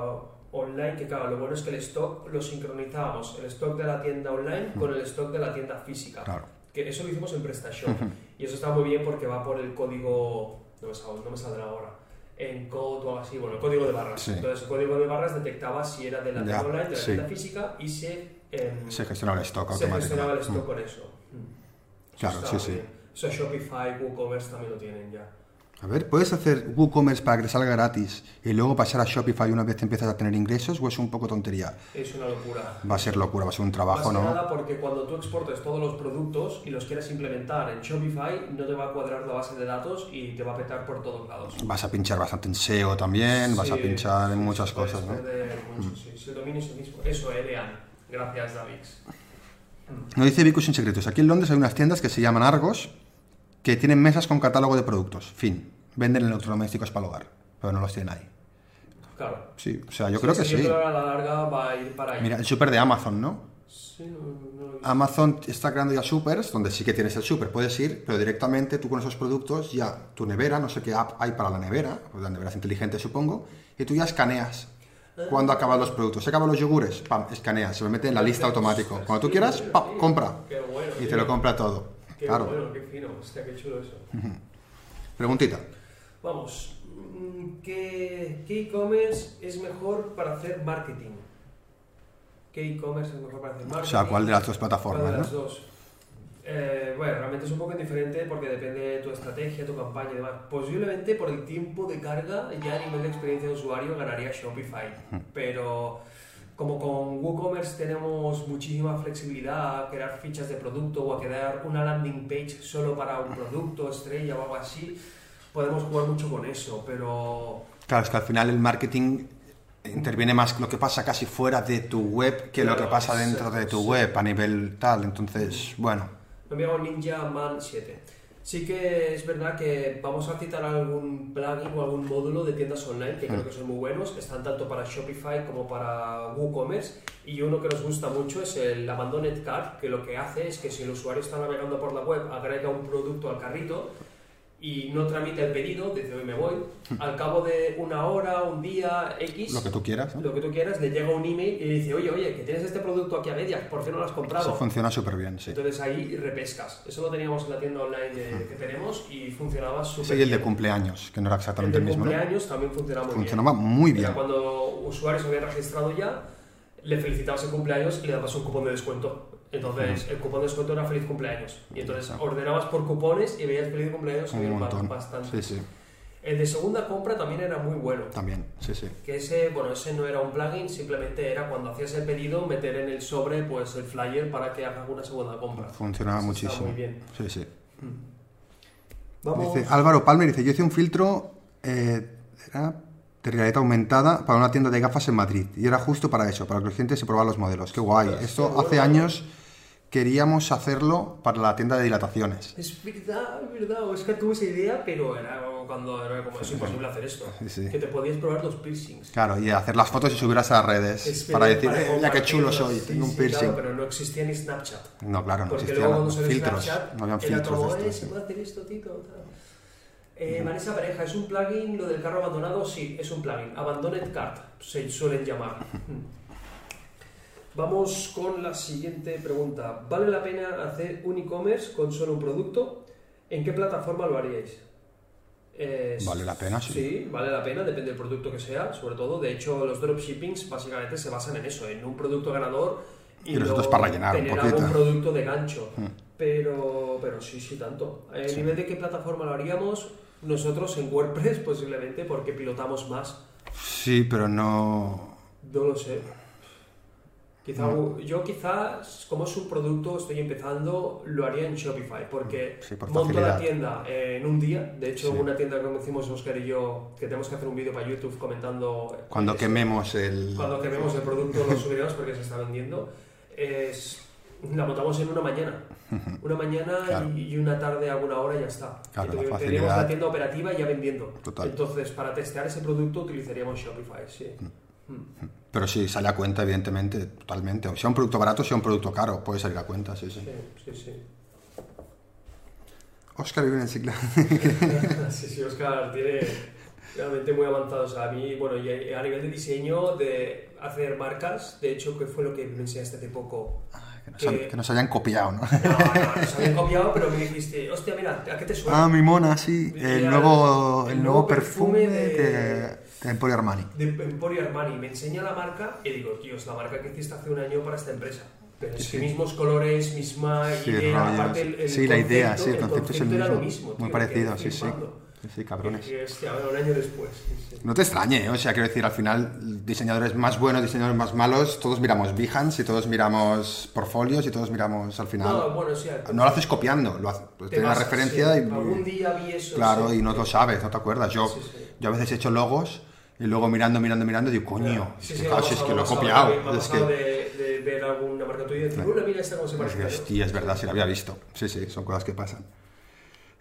online que, claro, lo bueno es que el stock lo sincronizábamos, el stock de la tienda online con el stock de la tienda física. Claro. Que eso lo hicimos en PrestaShop. y eso está muy bien porque va por el código, no me, sal- no me saldrá ahora, en code o algo así, bueno, el código de barras. Sí. Entonces, el código de barras detectaba si era de la tienda online, de la sí. tienda física y se, em, Se gestiona el stock se gestionaba el automáticamente. stock Mm. con eso. Mm. Claro, sí, muy sí. bien. Eso Shopify, WooCommerce también lo tienen ya. A ver, ¿puedes hacer WooCommerce para que te salga gratis y luego pasar a Shopify una vez te empiezas a tener ingresos o es un poco tontería? Es una locura. Va a ser locura, va a ser un trabajo, Más ¿no? nada porque cuando tú exportes todos los productos y los quieres implementar en Shopify, no te va a cuadrar la base de datos y te va a petar por todos lados. Vas a pinchar bastante en SEO también, vas a Sí, pinchar en sí, muchas cosas, ¿no? Mm. mucho, sí. Si el dominio es el mismo. Eso, Elean. Gracias, Davix. Nos dice Vicus sin secretos. Aquí en Londres hay unas tiendas que se llaman Argos que tienen mesas con catálogo de productos. Fin. Venden electrodomésticos para el hogar, pero no los tienen ahí. Claro. Sí, o sea, yo creo que Yo sí. creo que a la larga va a ir para ahí. Mira, el súper de Amazon, ¿no? Sí, no, no lo. Amazon está creando ya supers donde sí que tienes el súper, puedes ir, pero directamente tú con esos productos ya tu nevera, no sé qué app hay para la nevera, pues la nevera es inteligente supongo, y tú ya escaneas cuando acaban los productos. Se acaban los yogures, pam, escaneas, se me mete en la lista automático. Cuando tú quieras, pam, compra. Qué bueno. Y te lo compra todo. Qué Claro. bueno, qué fino. Hostia, qué chulo eso. Preguntita. Vamos, mm, ¿qué e-commerce es mejor para hacer marketing? ¿Qué e-commerce es mejor para hacer marketing? O sea, ¿cuál de las dos ¿Cuál plataformas, de las no? dos? Eh, bueno, realmente es un poco indiferente porque depende de tu estrategia, tu campaña y demás. Posiblemente por el tiempo de carga, ya a nivel de experiencia de usuario ganaría Shopify. Pero como con WooCommerce tenemos muchísima flexibilidad a crear fichas de producto o a crear una landing page solo para un producto, estrella o algo así, podemos jugar mucho con eso. Pero Claro, es que al final el marketing interviene más lo que pasa casi fuera de tu web que lo que pasa dentro de tu sí. web a nivel tal. Entonces, bueno, Me llamo Ninja Man 7. Sí que es verdad que vamos a citar algún plugin o algún módulo de tiendas online que creo que son muy buenos. Están tanto para Shopify como para WooCommerce. Y uno que nos gusta mucho es el Abandoned Cart, que lo que hace es que si el usuario está navegando por la web, agrega un producto al carrito y no tramita el pedido, dice hoy me voy, al cabo de una hora, un día, X, Lo que tú quieras. ¿no? lo que tú quieras, le llega un email y le dice, oye, oye, que tienes este producto aquí a medias, ¿por qué no lo has comprado? Eso funciona súper bien, sí. Entonces ahí repescas. Eso lo teníamos en la tienda online de- que tenemos y funcionaba súper Ese y el de bien. cumpleaños, que no era El exactamente de el, mismo. ¿no? cumpleaños también funcionaba muy Funcionaba bien. muy Era bien. cuando usuarios habían registrado ya, le felicitabas el cumpleaños y le dabas un cupón de descuento. Entonces, el cupón de descuento era feliz cumpleaños. Y entonces Exacto. ordenabas por cupones y veías feliz cumpleaños Un montón. bastante. Sí, sí, El de segunda compra también era muy bueno. también. Sí, sí. Que ese, bueno, ese no era un plugin, simplemente era cuando hacías el pedido meter en el sobre pues el flyer para que haga una segunda compra. Funcionaba Eso muchísimo. muy bien. Sí, sí. Vamos. Dice Álvaro Palmer, dice, yo hice un filtro eh, era de realidad aumentada para una tienda de gafas en Madrid. Y era justo para eso, para que los clientes se probaran los modelos. Qué guay. Esto hace años queríamos hacerlo para la tienda de dilataciones. Es verdad, es verdad. Oscar tuvo esa idea, pero era cuando era como es imposible hacer esto. Sí. Que te podías probar los piercings. Claro, y hacer las fotos y subirlas a las redes Es para decir, mira qué chulo soy, Sí, tengo un sí, piercing. Claro, pero no existía ni Snapchat. No, claro, no Porque existían luego cuando filtros, Snapchat, no habían filtros como, de estos. se puede hacer esto, Tito. Eh, Vanessa Pareja, ¿es un plugin lo del carro abandonado? Sí, es un plugin. Abandoned Cart, se suelen llamar. Vamos con la siguiente pregunta. ¿Vale la pena hacer un e-commerce con solo un producto? ¿En qué plataforma lo haríais? Eh, Vale la pena, sí. Sí, vale la pena, depende del producto que sea, sobre todo. De hecho, los dropshippings básicamente se basan en eso, en un producto ganador Y nosotros para rellenar un poquito. producto de gancho. Mm. Pero, pero sí, sí, tanto. A Sí. nivel de qué plataforma lo haríamos, nosotros en WordPress posiblemente porque pilotamos más. Sí, pero no... No lo sé. Quizá, yo quizás, como es un producto, estoy empezando, lo haría en Shopify, porque Sí, por monto la tienda en un día. De hecho, Sí. una tienda que hicimos Oscar y yo, que tenemos que hacer un vídeo para YouTube comentando... Cuando eh, quememos el... Cuando quememos el producto lo subiremos porque se está vendiendo. Es, la montamos en una mañana. Una mañana Claro. y, y una tarde a una hora y ya está. Claro, la Entonces. Teníamos la tienda operativa ya vendiendo. Total. Entonces, para testear ese producto utilizaríamos Shopify, sí. Mm. Pero sí, sale a cuenta, evidentemente, totalmente. O sea un producto barato, sea un producto caro, puede salir a cuenta, sí, sí. Sí, sí, sí. Oscar vive en Sigla. sí, sí, Oscar tiene realmente muy avanzado. O sea, a mí, bueno, y a nivel de diseño, de hacer marcas, de hecho, que fue lo que me enseñaste hace poco. Que nos, han- que nos hayan copiado, ¿no? No, no, nos habían copiado, pero me dijiste, hostia, mira, ¿a qué te suena? Ah, mi mona, sí. El nuevo, el el nuevo nuevo perfume perfume de, de- de Emporio Armani. de Emporio Armani. Me enseña la marca y digo, tío, es la marca que hiciste hace un año para esta empresa. Pero es Sí, que mismos colores, misma Sí, idea, aparte el, el Sí, la idea, sí, el el concepto es el era lo mismo. Muy tío, me parecido, sí, sí. Sí, sí, cabrones. Y, hostia, bueno, un año después. sí. No te extrañe, ¿eh? o sea, quiero decir, al final, diseñadores más buenos, diseñadores más malos, todos miramos Behance y todos miramos portfolios y todos miramos al final. No, bueno, sí, No lo haces copiando, lo haces, te tienes la basas, referencia y. Algún día vi eso. Claro, y no lo sabes, no te acuerdas. Yo, yo a veces he hecho logos y luego mirando, mirando, mirando, digo, coño, Sí, es sí, que, claro, si es pasado, que lo he pasado copiado. ha Es pasado que, de, de ver alguna marca tuya y decir, "Uy, mira esta cómo se es parece. que, ¿no?". hostia, es verdad, si lo había visto. Sí, sí, son cosas que pasan.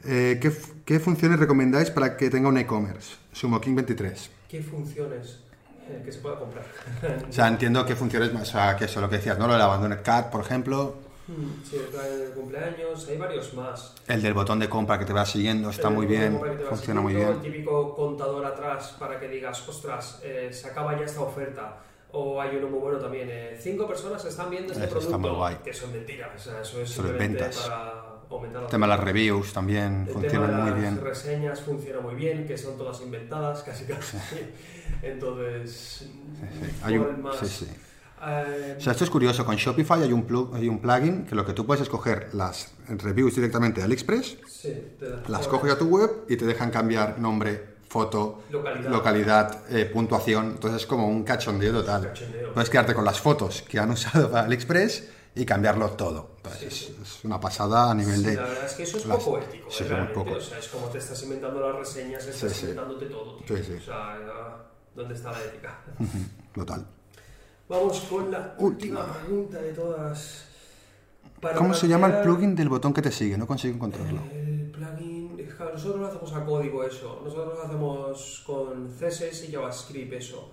Eh, ¿qué, qué funciones recomendáis para que tenga un e-commerce? Sumo King 23. ¿Qué funciones eh, que se pueda comprar? O sea, entiendo qué funciones más, o sea, que eso, lo que decías, ¿no? Lo del Abandoned Cart, por ejemplo. Mm, Sí, el plan de cumpleaños, hay varios más. El del botón de compra que te va siguiendo está muy bien, funciona muy bien. El típico contador atrás para que digas, ostras, eh, se acaba ya esta oferta. O hay uno muy bueno también, eh, cinco personas están viendo este Eso está producto. muy guay. Que son mentiras, o sea, eso es de simplemente ventas. para aumentar la El tema de las reviews también de muy las bien. reseñas funciona muy bien, que son todas inventadas, casi casi. Entonces, Hay por un, el más, sí, sí. Eh, O sea, esto es curioso. Con Shopify hay un, plug- hay un plugin que lo que tú puedes escoger las reviews directamente de AliExpress, sí, te las coges a tu web y te dejan cambiar nombre, foto, Localidad. localidad, eh, puntuación. Entonces es como un cachondeo total. Cachondeo. Puedes quedarte con las fotos que han usado para AliExpress y cambiarlo todo. Entonces, Sí, es, sí. es una pasada a nivel Sí, de... la verdad es que eso es las- poco ético, sí, ¿eh? realmente. poco. O sea, es como te estás inventando las reseñas, estás inventándote todo. tío. O sea, ¿dónde está la ética? Total. Vamos con la última Última. pregunta de todas. Para ¿Cómo se llama el plugin del botón que te sigue? No consigo encontrarlo. El plugin, nosotros lo hacemos a código eso, nosotros lo hacemos con CSS y JavaScript eso.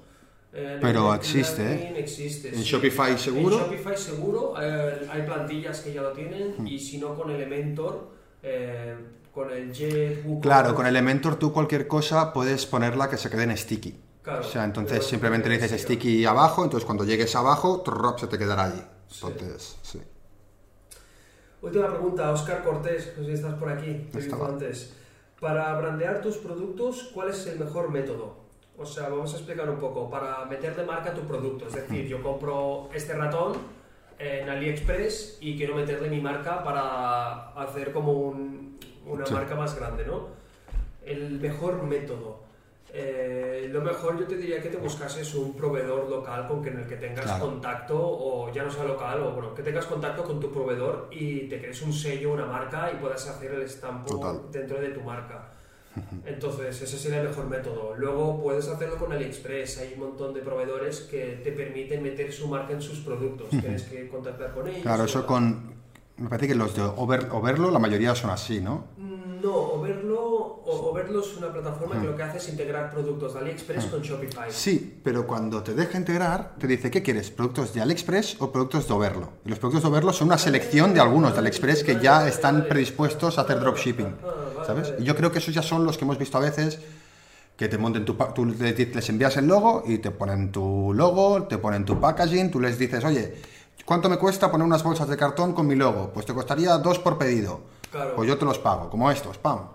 Eh, Pero el existe, ¿En sí. Shopify seguro? En Shopify seguro, eh, hay plantillas que ya lo tienen y si no con Elementor eh, con el Jet, WooCommerce... Claro, con Elementor tú cualquier cosa puedes ponerla que se quede en sticky. Claro, o sea, entonces simplemente le dices sticky abajo, entonces cuando llegues abajo, trrop, se te quedará allí. Entonces, sí. Última pregunta, Oscar Cortés, no sé si estás por aquí, te he visto Estaba. antes. Para brandear tus productos, ¿cuál es el mejor método? O sea, vamos a explicar un poco. Para meterle marca a tu producto, es decir, yo compro este ratón en AliExpress y quiero meterle mi marca para hacer como un- una Sí. marca más grande, ¿no? El mejor método. Eh, lo mejor yo te diría que te buscases un proveedor local con el que tengas Claro. contacto, o ya no sea local, o bueno, que tengas contacto con tu proveedor y te crees un sello, una marca y puedas hacer el estampo Total. dentro de tu marca. Entonces, ese sería el mejor método. Luego puedes hacerlo con AliExpress. Hay un montón de proveedores que te permiten meter su marca en sus productos. Tienes que contactar con ellos. Claro, eso con... Me parece que los de Over, Overlo, la mayoría son así, ¿no? No, Overlo, Overlo es una plataforma que lo que hace es integrar productos de AliExpress con Shopify. Sí, pero cuando te deja integrar, te dice, ¿qué quieres? ¿Productos de AliExpress o productos de Overlo? Y los productos de Overlo son una selección de algunos de AliExpress que ya están predispuestos a hacer dropshipping, ¿sabes? Y yo creo que esos ya son los que hemos visto a veces que te monten tu... Tú le- les envías el logo y te ponen tu logo, te ponen tu packaging, tú les dices, oye, ¿cuánto me cuesta poner unas bolsas de cartón con mi logo? Pues te costaría dos por pedido. Claro. Pues yo te los pago, como estos, pam.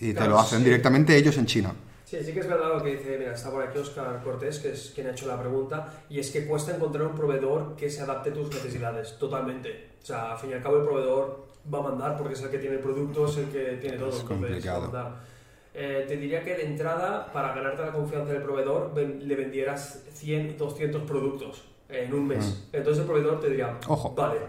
Y te Claro, lo hacen sí. directamente ellos en China. Sí, sí que es verdad lo que dice, mira, está por aquí Oscar Cortés, que es quien ha hecho la pregunta, y es que cuesta encontrar un proveedor que se adapte a tus necesidades, totalmente. O sea, al fin y al cabo el proveedor va a mandar porque es el que tiene el producto, es el que tiene todo. Es complicado. va a mandar. Eh, te diría que de entrada, para ganarte la confianza del proveedor, le vendieras 100, 200 productos en un mes. Entonces el proveedor te diría, Mm. Ojo. vale,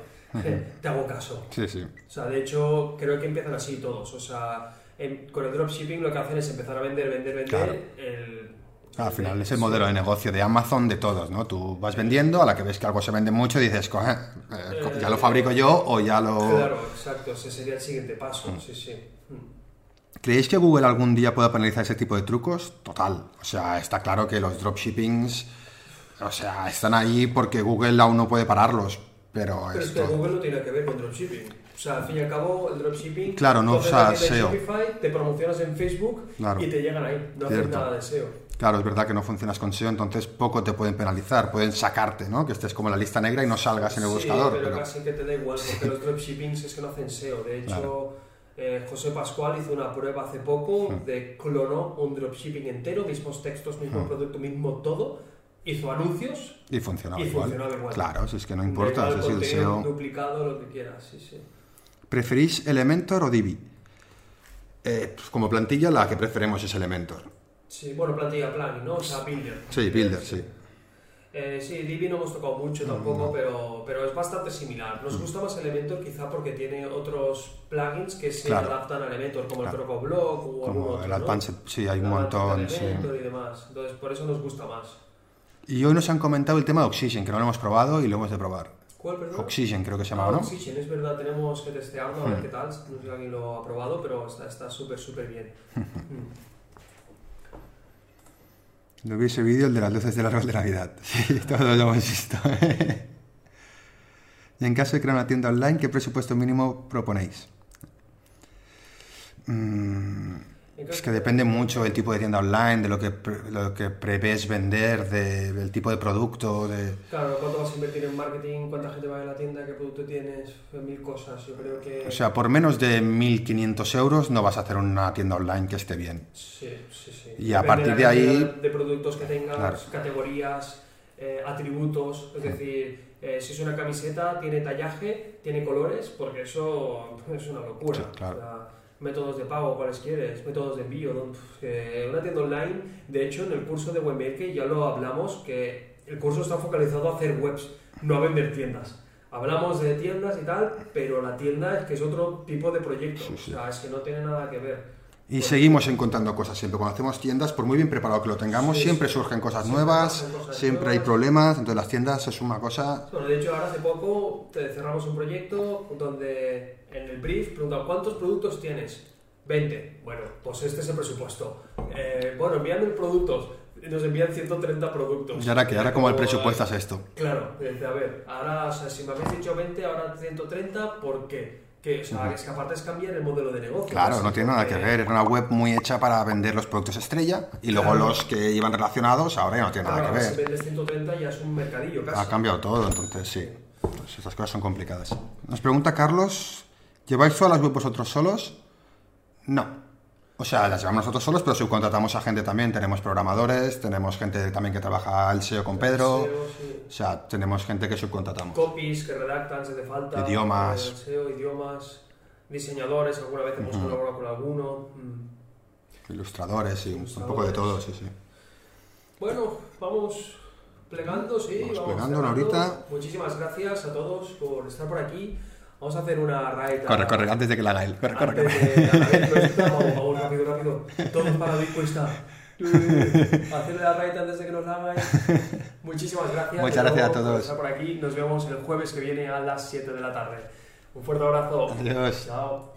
te hago caso. Sí, sí. O sea, de hecho, creo que empiezan así todos. O sea, en- con el dropshipping lo que hacen es empezar a vender, vender, vender. Claro. El, Al final es el modelo de negocio de Amazon de todos, ¿no? Tú vas vendiendo, a la que ves que algo se vende mucho, dices, "Coge, eh, ya lo fabrico yo o ya lo... Claro, exacto. Ese sería el siguiente paso. Mm. Sí, sí. Mm. ¿Creéis que Google algún día pueda penalizar ese tipo de trucos? Total. O sea, está claro que los dropshippings, o sea, están ahí porque Google aún no puede pararlos, pero Pero es que esto... Google no tiene que ver con dropshipping. O sea, al fin y al cabo, el dropshipping. Claro, no tú haces usa la tienda en SEO. Shopify, te promocionas en Facebook Claro. y te llegan ahí. No haces nada de SEO. Claro, es verdad que no funcionas con SEO, entonces poco te pueden penalizar, pueden sacarte, ¿no? Que estés como en la lista negra y no salgas en el sí, buscador. pero, pero- casi que te da igual, porque los dropshippings es que no hacen SEO. De hecho, Claro. eh, José Pascual hizo una prueba hace poco de clonó un dropshipping entero, mismos textos, mismo Hmm. producto, mismo todo, hizo anuncios. Y funcionaba Y igual. funcionaba igual. Claro, si es que no importa, si es el SEO... duplicado, lo que quieras, sí, sí. ¿Preferís Elementor o Divi? Eh, pues como plantilla la que preferimos es Elementor. Sí, bueno, plantilla plugin, ¿no? O sea, builder. Sí, Builder, sí. Eh, sí, Divi no hemos tocado mucho tampoco, pero, pero es bastante similar. Mm. Nos gusta más Elementor quizá porque tiene otros plugins que se Claro. adaptan a Elementor, como Claro. el Crocoblock o algún Como otro, el ¿no? Advanced, sí, hay un montón, sí. Elementor y demás. Entonces, por eso nos gusta más. Y hoy nos han comentado el tema de Oxygen, que no lo hemos probado y lo hemos de probar. ¿Cuál, perdón? Oxygen creo que se Ah, llamaba, ¿no? Oxygen, es verdad, tenemos que testearlo, a ver Hmm. qué tal. No sé si alguien lo ha probado, pero está súper, súper bien. Hmm. No vi ese vídeo, el de las luces del árbol de Navidad. Sí, todos lo hemos visto. y en caso de crear una tienda online, ¿qué presupuesto mínimo proponéis? Mm, En es que depende mucho del tipo de tienda online, de lo que, pre- lo que prevés vender, de- del tipo de producto, de... Claro, ¿cuánto vas a invertir en marketing? ¿Cuánta gente va a la tienda? ¿Qué producto tienes? Mil cosas. Yo creo que. O sea, por menos de 1.500 euros no vas a hacer una tienda online que esté bien. Sí, sí, sí. Y a partir de ahí- De productos que tengas, Claro. categorías, eh, atributos. Es decir, eh, si es una camiseta, tiene tallaje, tiene colores, porque eso es una locura. Sí, claro. O sea, métodos de pago, cuáles quieres, métodos de envío. ¿no? Eh, una tienda online, de hecho, en el curso de Webmaker ya lo hablamos, que el curso está focalizado a hacer webs, no a vender tiendas. Hablamos de tiendas y tal, pero la tienda es que es otro tipo de proyecto. Sí, sí. O sea, es que no tiene nada que ver. Y seguimos encontrando cosas siempre. Cuando hacemos tiendas, por muy bien preparado que lo tengamos, Sí, siempre surgen cosas Siempre nuevas, cosas siempre hay nuevas. problemas. Entonces las tiendas es una cosa... Bueno, de hecho, ahora hace poco te cerramos un proyecto donde en el brief preguntan ¿cuántos productos tienes? 20. Bueno, pues este es el presupuesto. Eh, bueno, envíame productos. Nos envían 130 productos. Y ahora que, ahora como el es esto. Claro, dice, a ver, ahora, o sea, si me habéis dicho 20, ahora 130, ¿por qué? Que, o sea, es que aparte es cambiar el modelo de negocio. Claro, no tiene nada que porque- ver. Era una web muy hecha para vender los productos estrella y luego Claro. los que iban relacionados ahora ya no tienen nada que si ver. vendes 130 ya es un mercadillo casi. Ha cambiado todo, entonces sí. Pues estas cosas son complicadas. Nos pregunta Carlos, ¿lleváis todas las web vosotros solos? No. O sea, las llevamos nosotros solos, pero subcontratamos a gente también. Tenemos programadores, tenemos gente también que trabaja el SEO con Pedro. SEO, sí. O sea, tenemos gente que subcontratamos. Copies que redactan si hace falta. Idiomas. SEO, idiomas. Diseñadores, alguna vez hemos colaborado con alguno. mm. Ilustradores y un, un poco de todo, sí, sí. Bueno, vamos plegando, sí. Vamos Vamos, plegando ahorita. Muchísimas gracias a todos por estar por aquí. Vamos a hacer una raid. Corre, corre, antes de que la haga él. Corre, corre, Antes corre. vamos, vamos, rápido, rápido. Todos para la encuesta. Hacerle la raid antes de que nos la hagáis. Muchísimas gracias. Muchas gracias a por todos. estar por aquí. Nos vemos el jueves que viene a las 7 de la tarde. Un fuerte abrazo. Adiós. Chao.